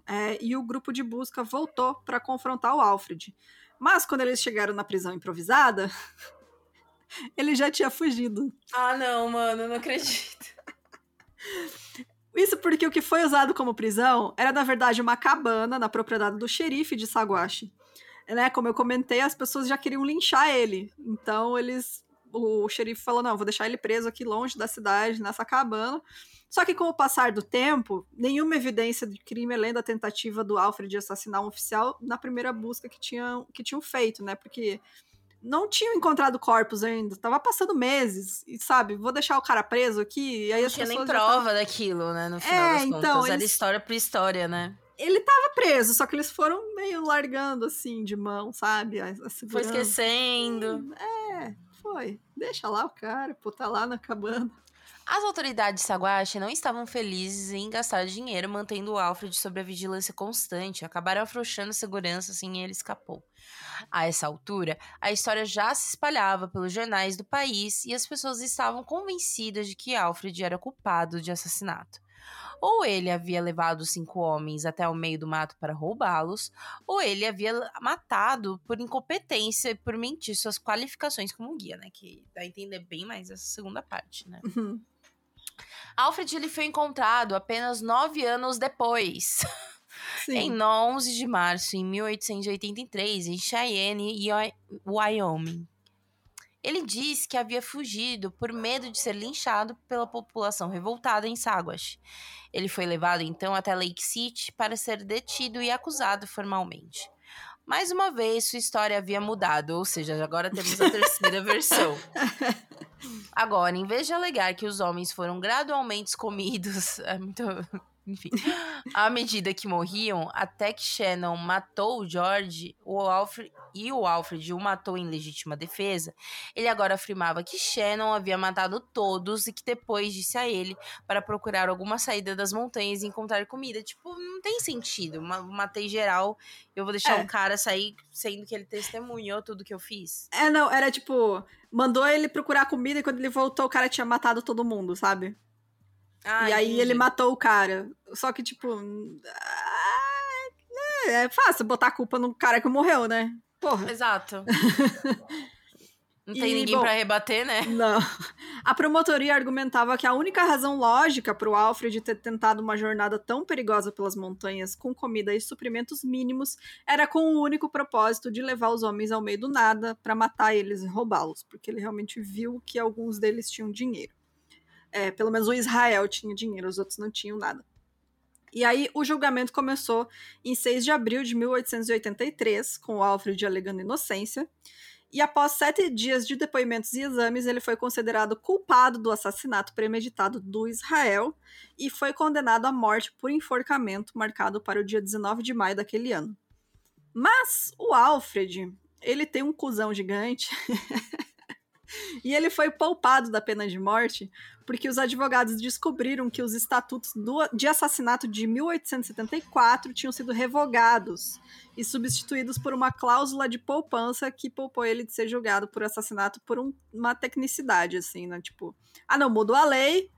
é, e o grupo de busca voltou para confrontar o Alfred. Mas quando eles chegaram na prisão improvisada, ele já tinha fugido. Ah, não, mano, não acredito. Isso porque o que foi usado como prisão era, na verdade, uma cabana na propriedade do xerife de Saguache. Né, como eu comentei, as pessoas já queriam linchar ele. Então, eles. O xerife falou: não, vou deixar ele preso aqui longe da cidade, nessa cabana. Só que, com o passar do tempo, nenhuma evidência de crime além da tentativa do Alfred de assassinar um oficial na primeira busca que tinham, que tinham feito, né? Porque não tinham encontrado corpos ainda. Tava passando meses. E, sabe, vou deixar o cara preso aqui. E aí Não as tinha nem já tavam- prova daquilo, né? No final É, das então, contas. Era eles- história por história, né? Ele tava preso, só que eles foram meio largando assim de mão, sabe? A, a Foi esquecendo. É, foi. Deixa lá o cara, pô, tá lá na cabana. As autoridades de Saguache não estavam felizes em gastar dinheiro mantendo o Alfred sob a vigilância constante. Acabaram afrouxando a segurança assim e ele escapou. A essa altura, a história já se espalhava pelos jornais do país e as pessoas estavam convencidas de que Alfred era culpado de assassinato. Ou ele havia levado cinco homens até o meio do mato para roubá-los, ou ele havia matado por incompetência e por mentir suas qualificações como guia, né? Que dá a entender bem mais essa segunda parte, né? Uhum. Alfred ele foi encontrado apenas nove anos depois, Sim. em 11 de março de 1883, em Cheyenne, Wy- Wyoming. Ele disse que havia fugido por medo de ser linchado pela população revoltada em Saguache. Ele foi levado então até Lake City para ser detido e acusado formalmente. Mais uma vez, sua história havia mudado, ou seja, agora temos a terceira versão. Agora, em vez de alegar que os homens foram gradualmente comidos, é muito. Enfim, à medida que morriam, até que Shannon matou o George o Alfred, e o Alfred o matou em legítima defesa, ele agora afirmava que Shannon havia matado todos e que depois disse a ele para procurar alguma saída das montanhas e encontrar comida. Tipo, não tem sentido. Ma- Matei geral, eu vou deixar É. um cara sair sendo que ele testemunhou tudo que eu fiz. É, não, era tipo, mandou ele procurar comida e quando ele voltou o cara tinha matado todo mundo, sabe? Ah, e aí entendi. ele matou o cara. Só que, tipo. ah, É, é fácil botar a culpa no cara que morreu, né? Porra. Exato. Não tem E, ninguém bom, pra rebater, né? Não. A promotoria argumentava que a única razão lógica para o Alfred ter tentado uma jornada tão perigosa pelas montanhas com comida e suprimentos mínimos era com o único propósito de levar os homens ao meio do nada para matar eles e roubá-los, porque ele realmente viu que alguns deles tinham dinheiro. É, pelo menos o Israel tinha dinheiro, os outros não tinham nada. E aí o julgamento começou em 6 de abril de 1883, com o Alfred alegando inocência. E após sete dias de depoimentos e exames, ele foi considerado culpado do assassinato premeditado do Israel e foi condenado à morte por enforcamento, marcado para o dia 19 de maio daquele ano. Mas o Alfred, ele tem um cuzão gigante. e ele foi poupado da pena de morte porque os advogados descobriram que os estatutos do, de assassinato de 1874 tinham sido revogados e substituídos por uma cláusula de poupança que poupou ele de ser julgado por assassinato por um, uma tecnicidade, assim, né? Tipo, ah, não, mudou a lei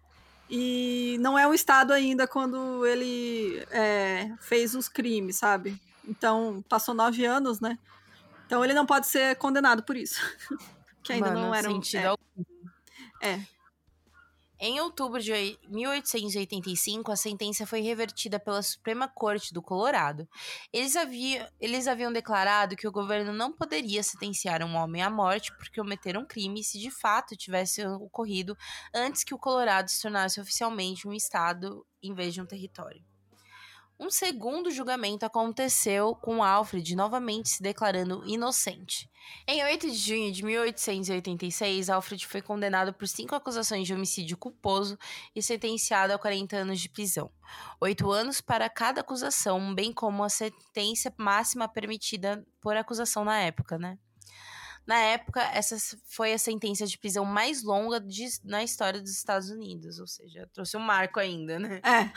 e não é um Estado ainda quando ele é, fez os crimes, sabe? Então, passou nove anos, né? Então ele não pode ser condenado por isso. que ainda Mano, não era um. É. é. Em outubro de 1885, a sentença foi revertida pela Suprema Corte do Colorado. Eles haviam, eles haviam declarado que o governo não poderia sentenciar um homem à morte porque cometeram um crime se de fato tivesse ocorrido antes que o Colorado se tornasse oficialmente um estado em vez de um território. Um segundo julgamento aconteceu com Alfred novamente se declarando inocente. Em 8 de junho de 1886, Alfred foi condenado por cinco acusações de homicídio culposo e sentenciado a 40 anos de prisão. Oito anos para cada acusação, bem como a sentença máxima permitida por acusação na época, né? Na época, essa foi a sentença de prisão mais longa de, na história dos Estados Unidos, ou seja, trouxe um marco ainda, né? É.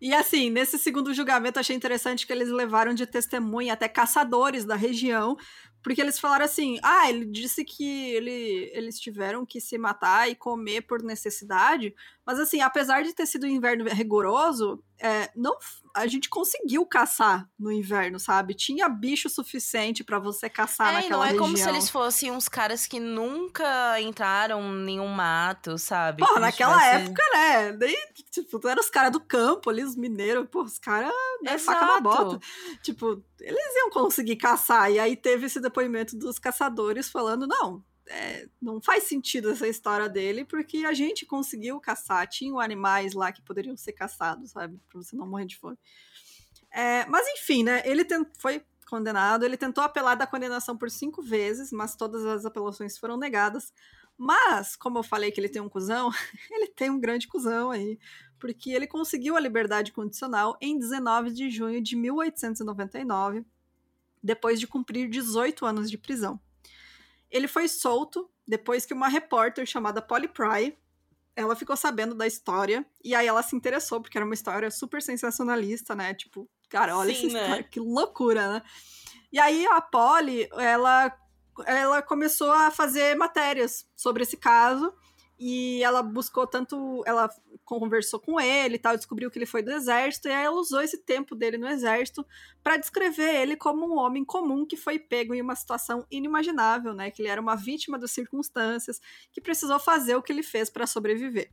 E assim, nesse segundo julgamento, achei interessante que eles levaram de testemunha até caçadores da região porque eles falaram assim: ah, ele disse que ele, eles tiveram que se matar e comer por necessidade, mas assim, apesar de ter sido um inverno rigoroso, é, não, a gente conseguiu caçar no inverno, sabe? Tinha bicho suficiente para você caçar é, naquela região. Não é como se eles fossem uns caras que nunca entraram em nenhum mato, sabe? Pô, naquela tivesse... época, né? Daí, tipo, eram os caras do campo ali, os mineiros, pô, os caras, né, faca na bota. Tipo, eles iam conseguir caçar. E aí teve esse depoimento dos caçadores falando: não, é, não faz sentido essa história dele, porque a gente conseguiu caçar. Tinham animais lá que poderiam ser caçados, sabe? Pra você não morrer de fome. É, mas enfim, né? Ele foi condenado. Ele tentou apelar da condenação por cinco vezes, mas todas as apelações foram negadas. Mas, como eu falei que ele tem um cuzão, ele tem um grande cuzão aí, porque ele conseguiu a liberdade condicional em 19 de junho de 1899, depois de cumprir 18 anos de prisão. Ele foi solto depois que uma repórter chamada Polly Pry, ela ficou sabendo da história e aí ela se interessou porque era uma história super sensacionalista, né? Tipo, cara, olha Sim, essa né? história, que loucura, né? E aí a Polly, ela ela começou a fazer matérias sobre esse caso e ela buscou tanto, ela conversou com ele e tal, descobriu que ele foi do exército, e aí ela usou esse tempo dele no exército para descrever ele como um homem comum que foi pego em uma situação inimaginável, né? Que ele era uma vítima das circunstâncias, que precisou fazer o que ele fez para sobreviver.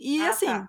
E ah, assim. Tá.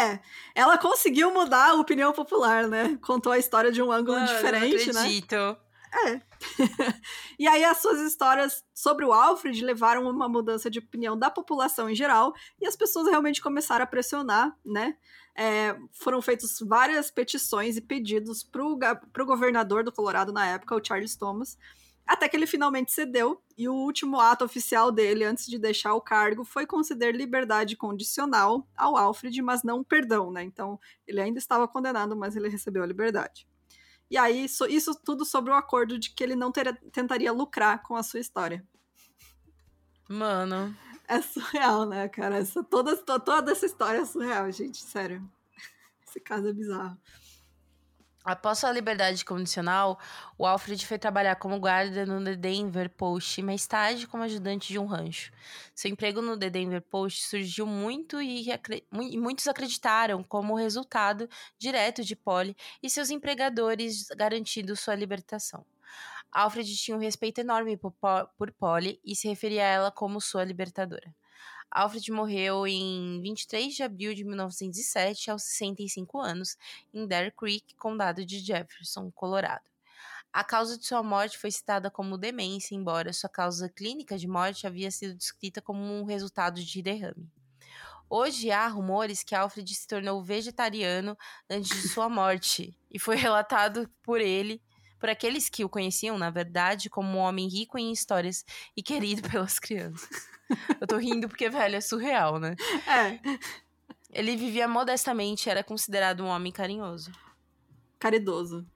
É, ela conseguiu mudar a opinião popular, né? Contou a história de um ângulo Mano, diferente, não né? acredito. né? É. e aí as suas histórias sobre o Alfred levaram a uma mudança de opinião da população em geral e as pessoas realmente começaram a pressionar, né? É, foram feitas várias petições e pedidos para o governador do Colorado na época, o Charles Thomas, até que ele finalmente cedeu e o último ato oficial dele antes de deixar o cargo foi conceder liberdade condicional ao Alfred, mas não perdão, né? Então ele ainda estava condenado, mas ele recebeu a liberdade. E aí, isso, isso tudo sobre o acordo de que ele não teria, tentaria lucrar com a sua história. Mano. É surreal, né, cara? Essa, toda, toda essa história é surreal, gente. Sério. Esse caso é bizarro. Após sua liberdade condicional, o Alfred foi trabalhar como guarda no The Denver Post e mais tarde como ajudante de um rancho. Seu emprego no The Denver Post surgiu muito e, muitos acreditaram como resultado direto de Polly e seus empregadores garantindo sua libertação. Alfred tinha um respeito enorme por, por Polly e se referia a ela como sua libertadora. Alfred morreu em 23 de abril de 1907, aos 65 anos, em Dare Creek, condado de Jefferson, Colorado. A causa de sua morte foi citada como demência, embora sua causa clínica de morte havia sido descrita como um resultado de derrame. Hoje há rumores que Alfred se tornou vegetariano antes de sua morte, e foi relatado por ele por aqueles que o conheciam, na verdade, como um homem rico em histórias e querido pelas crianças. Eu tô rindo porque, velho, é surreal, né? É. Ele vivia modestamente, era considerado um homem carinhoso. Caridoso.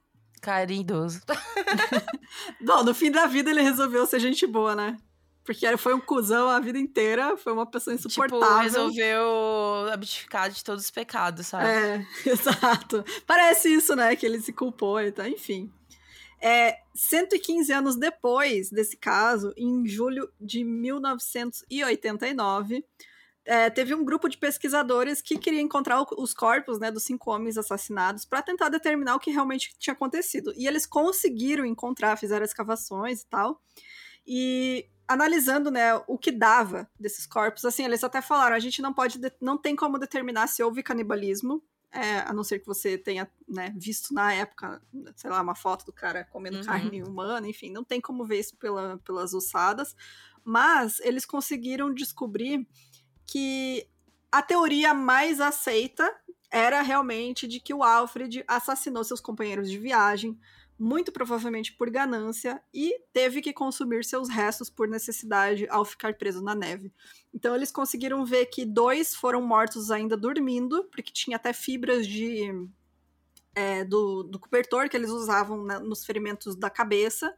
Caridoso. Bom, no fim da vida ele resolveu ser gente boa, né? Porque foi um cuzão a vida inteira, foi uma pessoa insuportável. Tipo, resolveu abdicar de todos os pecados, sabe? É, exato. Parece isso, né? Que ele se culpou e tá, enfim. É, 115 anos depois desse caso, em julho de 1989, é, teve um grupo de pesquisadores que queria encontrar os corpos né, dos cinco homens assassinados para tentar determinar o que realmente tinha acontecido. E eles conseguiram encontrar, fizeram escavações e tal. E analisando né, o que dava desses corpos, assim, eles até falaram: a gente não pode, não tem como determinar se houve canibalismo, é, a não ser que você tenha né, visto na época, sei lá, uma foto do cara comendo uhum. carne humana, enfim, não tem como ver isso pela, pelas ossadas. Mas eles conseguiram descobrir que a teoria mais aceita era realmente de que o Alfred assassinou seus companheiros de viagem, muito provavelmente por ganância, e teve que consumir seus restos por necessidade ao ficar preso na neve. Então eles conseguiram ver que dois foram mortos ainda dormindo, porque tinha até fibras de é, do, do cobertor que eles usavam na, nos ferimentos da cabeça,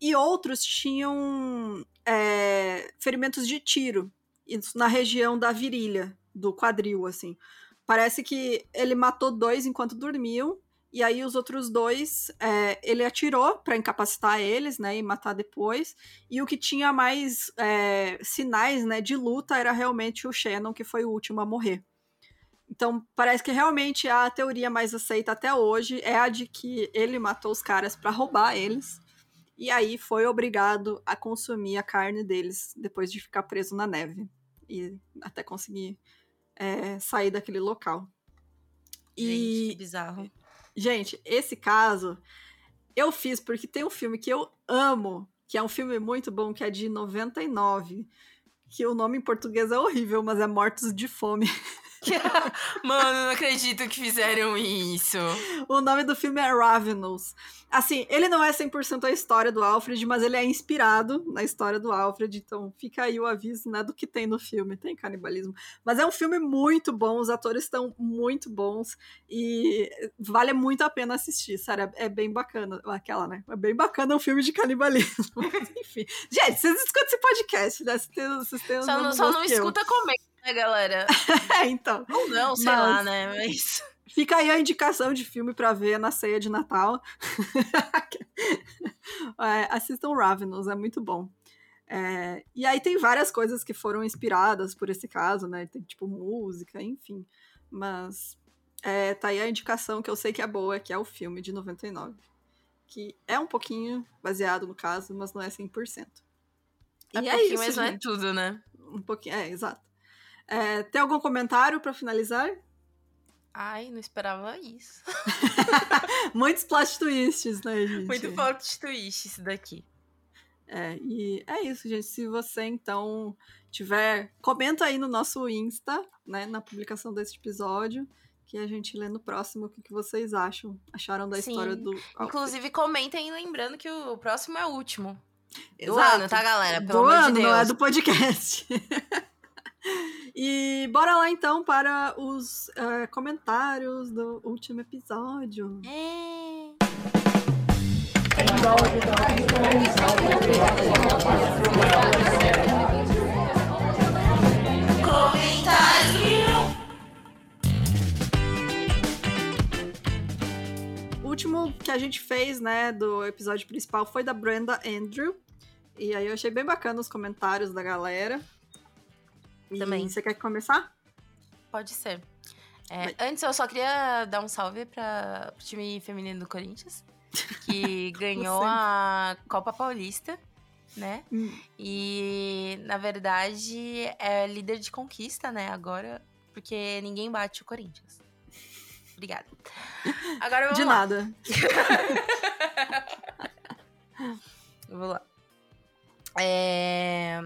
e outros tinham é, ferimentos de tiro, na região da virilha, do quadril, assim. Parece que ele matou dois enquanto dormiam, e aí os outros dois é, ele atirou para incapacitar eles, né, e matar depois. E o que tinha mais é, sinais, né, de luta era realmente o Shannon, que foi o último a morrer. Então parece que realmente a teoria mais aceita até hoje é a de que ele matou os caras para roubar eles. E aí foi obrigado a consumir a carne deles depois de ficar preso na neve e até conseguir é, sair daquele local. Gente, que bizarro. Gente, esse caso eu fiz porque tem um filme que eu amo, que é um filme muito bom, que é de 99, que o nome em português é horrível, mas é Mortos de Fome. Mano, não acredito que fizeram isso. O nome do filme é Ravenous. Assim, ele não é 100% a história do Alfred, mas ele é inspirado na história do Alfred, então fica aí o aviso, né, do que tem no filme. Tem canibalismo. Mas é um filme muito bom, os atores estão muito bons e vale muito a pena assistir, sério, é, é bem bacana. Aquela, né? É bem bacana um filme de canibalismo. Enfim. Gente, vocês escutam esse podcast, né? Vocês têm, vocês têm só não, só não escuta comendo, né, galera? é, então. Ou não, sei mas... lá, né? Mas... Fica aí a indicação de filme para ver na ceia de Natal. é, assistam Ravenous, é muito bom. É, e aí tem várias coisas que foram inspiradas por esse caso, né? Tem tipo música, enfim. Mas é, tá aí a indicação que eu sei que é boa, que é o filme de 99. Que é um pouquinho baseado no caso, mas não é 100%. É e é isso, mas não é tudo, né? Um pouquinho, é, exato. É, tem algum comentário para finalizar? Ai, não esperava isso. Muitos plot twists, né, gente? Muito plot twist isso daqui. É, e é isso, gente. Se você, então, tiver... Comenta aí no nosso Insta, né, na publicação desse episódio, que a gente lê no próximo o que, que vocês acham, acharam da Sim. história do... Inclusive, comentem lembrando que o próximo é o último. Do Exato. ano, tá, galera? Pelo do ano, de não é do podcast. E bora lá então para os uh, comentários do último episódio. É. O último que a gente fez, né, do episódio principal foi da Brenda Andrew. E aí eu achei bem bacana os comentários da galera. Também. você quer começar? Pode ser. É, antes, eu só queria dar um salve para o time feminino do Corinthians, que ganhou a Copa Paulista, né? Hum. E, na verdade, é líder de conquista, né? Agora, porque ninguém bate o Corinthians. Obrigada. Agora vamos De lá. nada. vamos lá. É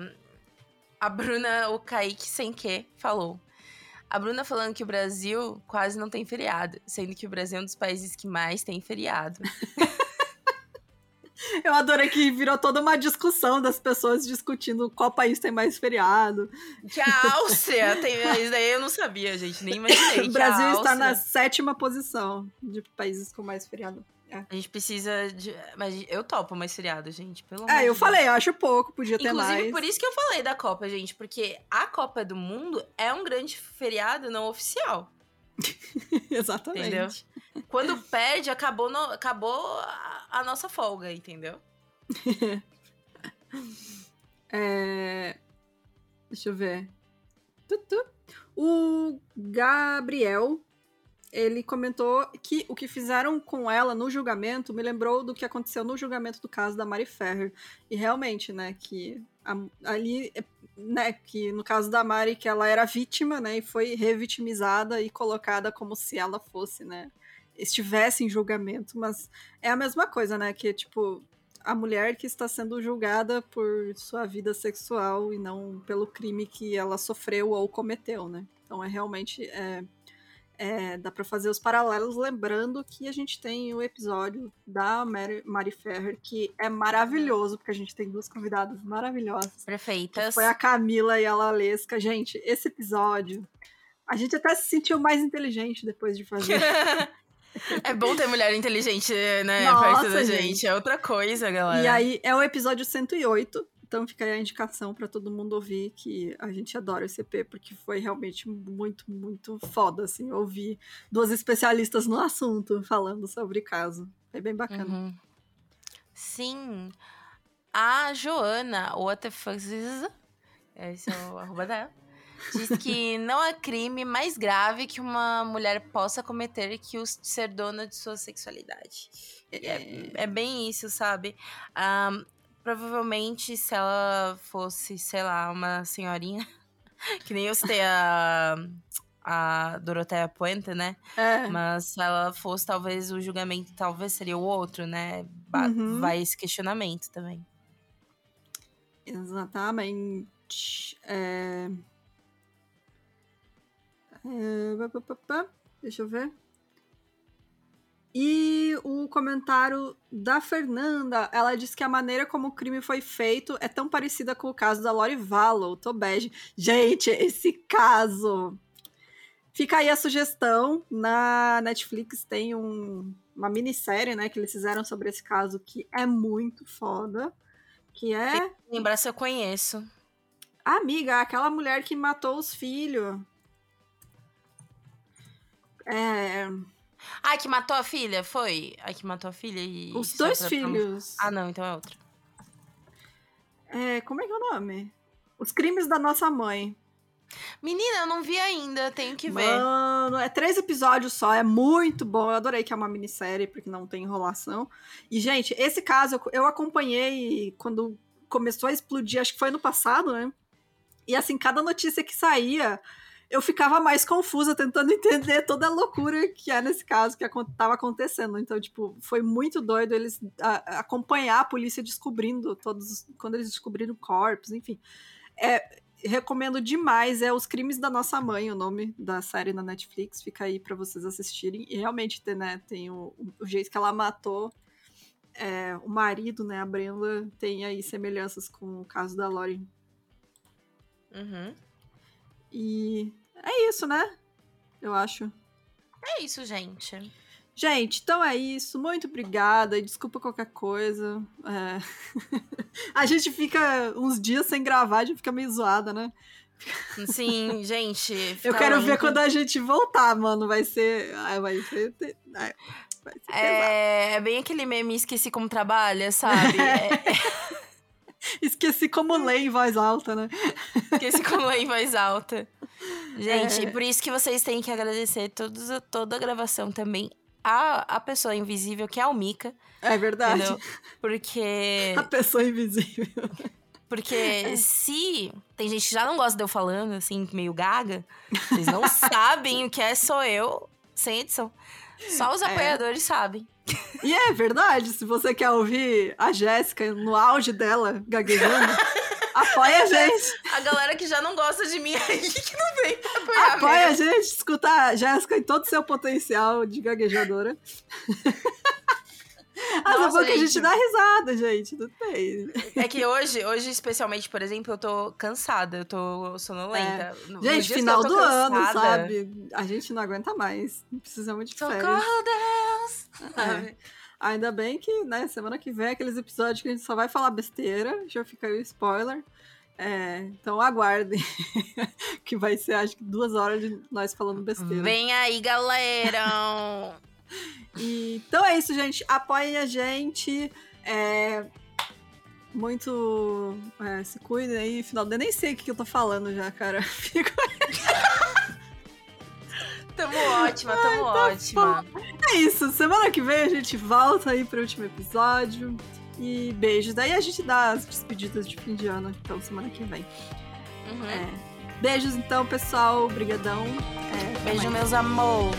a Bruna, o Kaique sem que, falou. A Bruna falando que o Brasil quase não tem feriado, sendo que o Brasil é um dos países que mais tem feriado. Eu adorei que virou toda uma discussão das pessoas discutindo qual país tem mais feriado. Que a Áustria tem. Isso daí eu não sabia, gente. Nem imaginei. O Brasil está na sétima posição de países com mais feriado. É. A gente precisa de. Mas eu topo mais feriado, gente. Pelo É, eu falei, eu acho pouco, podia ter Inclusive, mais. por isso que eu falei da Copa, gente. Porque a Copa do Mundo é um grande feriado não oficial. Exatamente. Entendeu? Quando perde, acabou, no... acabou a... nossa folga, entendeu? é... Deixa eu ver. O Gabriel ele comentou que o que fizeram com ela no julgamento me lembrou do que aconteceu no julgamento do caso da Mari Ferrer. E realmente, né, que a, ali, né, que no caso da Mari, que ela era vítima, né, e foi revitimizada e colocada como se ela fosse, né, estivesse em julgamento, mas é a mesma coisa, né, que tipo a mulher que está sendo julgada por sua vida sexual e não pelo crime que ela sofreu ou cometeu, né? Então é realmente é, é, dá para fazer os paralelos, lembrando que a gente tem o episódio da Mary, Mari Ferrer, que é maravilhoso, porque a gente tem duas convidadas maravilhosas. Perfeitas. Foi a Camila e a Lalesca. Gente, esse episódio, a gente até se sentiu mais inteligente depois de fazer. é bom ter mulher inteligente, né, Nossa, perto da gente. gente. É outra coisa, galera. E aí, é o episódio 108. Então fica aí a indicação para todo mundo ouvir que a gente adora esse EP, porque foi realmente muito, muito foda, assim, ouvir duas especialistas no assunto falando sobre o caso. Foi bem bacana. Uhum. Sim. A Joana, what the fuck is... Esse é o arroba dela. Diz que não há crime mais grave que uma mulher possa cometer que o ser dona de sua sexualidade. É, é bem isso, sabe? Um, provavelmente, se ela fosse, sei lá, uma senhorinha, que nem eu citei a, a Doroteia Puente, né? É. Mas se ela fosse, talvez o julgamento talvez seria o outro, né? Ba Uhum. Vai esse questionamento também. Exatamente. É... É. Deixa eu ver. E o comentário da Fernanda, ela disse que a maneira como o crime foi feito é tão parecida com o caso da Lori Vallow, Tobege. Gente, esse caso! Fica aí a sugestão, na Netflix tem um- uma minissérie, né, que eles fizeram sobre esse caso que é muito foda, que é Lembrar se eu conheço. amiga, aquela mulher que matou os filhos. É, Ah, que matou a filha? Foi? A que matou a filha e. os só dois pra- filhos. Ah, não, então é outra. É, como é que é o nome? Os crimes da nossa mãe. Menina, eu não vi ainda, tenho que ver. Mano, é três episódios só, é muito bom. Eu adorei que é uma minissérie, porque não tem enrolação. E, gente, esse caso eu- eu acompanhei quando começou a explodir, acho que foi no passado, né? E assim, cada notícia que saía, eu ficava mais confusa, tentando entender toda a loucura que é nesse caso que acon- tava acontecendo. Então, tipo, foi muito doido eles a- acompanhar a polícia descobrindo todos. os- Quando eles descobriram corpos, enfim. É, recomendo demais. É Os Crimes da Nossa Mãe, o nome da série na Netflix. Fica aí pra vocês assistirem. E realmente tem, né, tem o, o jeito que ela matou é, o marido, né, a Brenda, tem aí semelhanças com o caso da Lori. Uhum. E é isso, né? Eu acho. É isso, gente. Gente, então é isso. Muito obrigada. e Desculpa qualquer coisa. É. a gente fica uns dias sem gravar, a gente fica meio zoada, né? Sim, gente. Eu quero ver longo. quando a gente voltar, mano. Vai ser. ai, Vai ser. ai, Vai ser. É, é bem aquele meme esqueci como trabalha, sabe? É, Esqueci como ler em voz alta, né? esqueci como é em voz alta. Gente, É. por isso que vocês têm que agradecer todos, toda a gravação também a, a pessoa invisível, que é o Mika, É verdade. entendeu? Porque, A pessoa invisível. porque É. se tem gente que já não gosta de eu falando, assim, meio gaga, vocês não sabem o que é sou eu sem edição. Só os É. apoiadores sabem. E é verdade, se você quer ouvir a Jéssica no auge dela, gaguejando, apoia a gente. A galera que já não gosta de mim aí, que não vem pra apoiar Apoia a mesmo. gente, escuta a Jéssica em todo o seu potencial de gaguejadora. Ah, Nossa, a gente dá risada, gente. Não tem. É que hoje, hoje, especialmente, por exemplo, eu tô cansada, eu tô sonolenta. Dias Gente, final do ano, cansada, sabe? A gente não aguenta mais. Precisamos de férias. Socorro, Deus! É. Ainda bem que, né, semana que vem é aqueles episódios que a gente só vai falar besteira. Já fica aí o spoiler. É, então aguardem. que vai ser, acho que, duas horas de nós falando besteira. Vem aí, galera! E, então é isso, gente. Apoiem a gente. É, muito. é, se cuidem aí. Final, eu nem sei o que que eu tô falando já, cara. Fico tamo ótima, tamo tá ótima. É isso, semana que vem a gente volta aí pro último episódio. E beijos. Daí a gente dá as despedidas de fim de ano, então semana que vem. Uhum. É. Beijos então, pessoal. Obrigadão. É, Beijo, meus amor.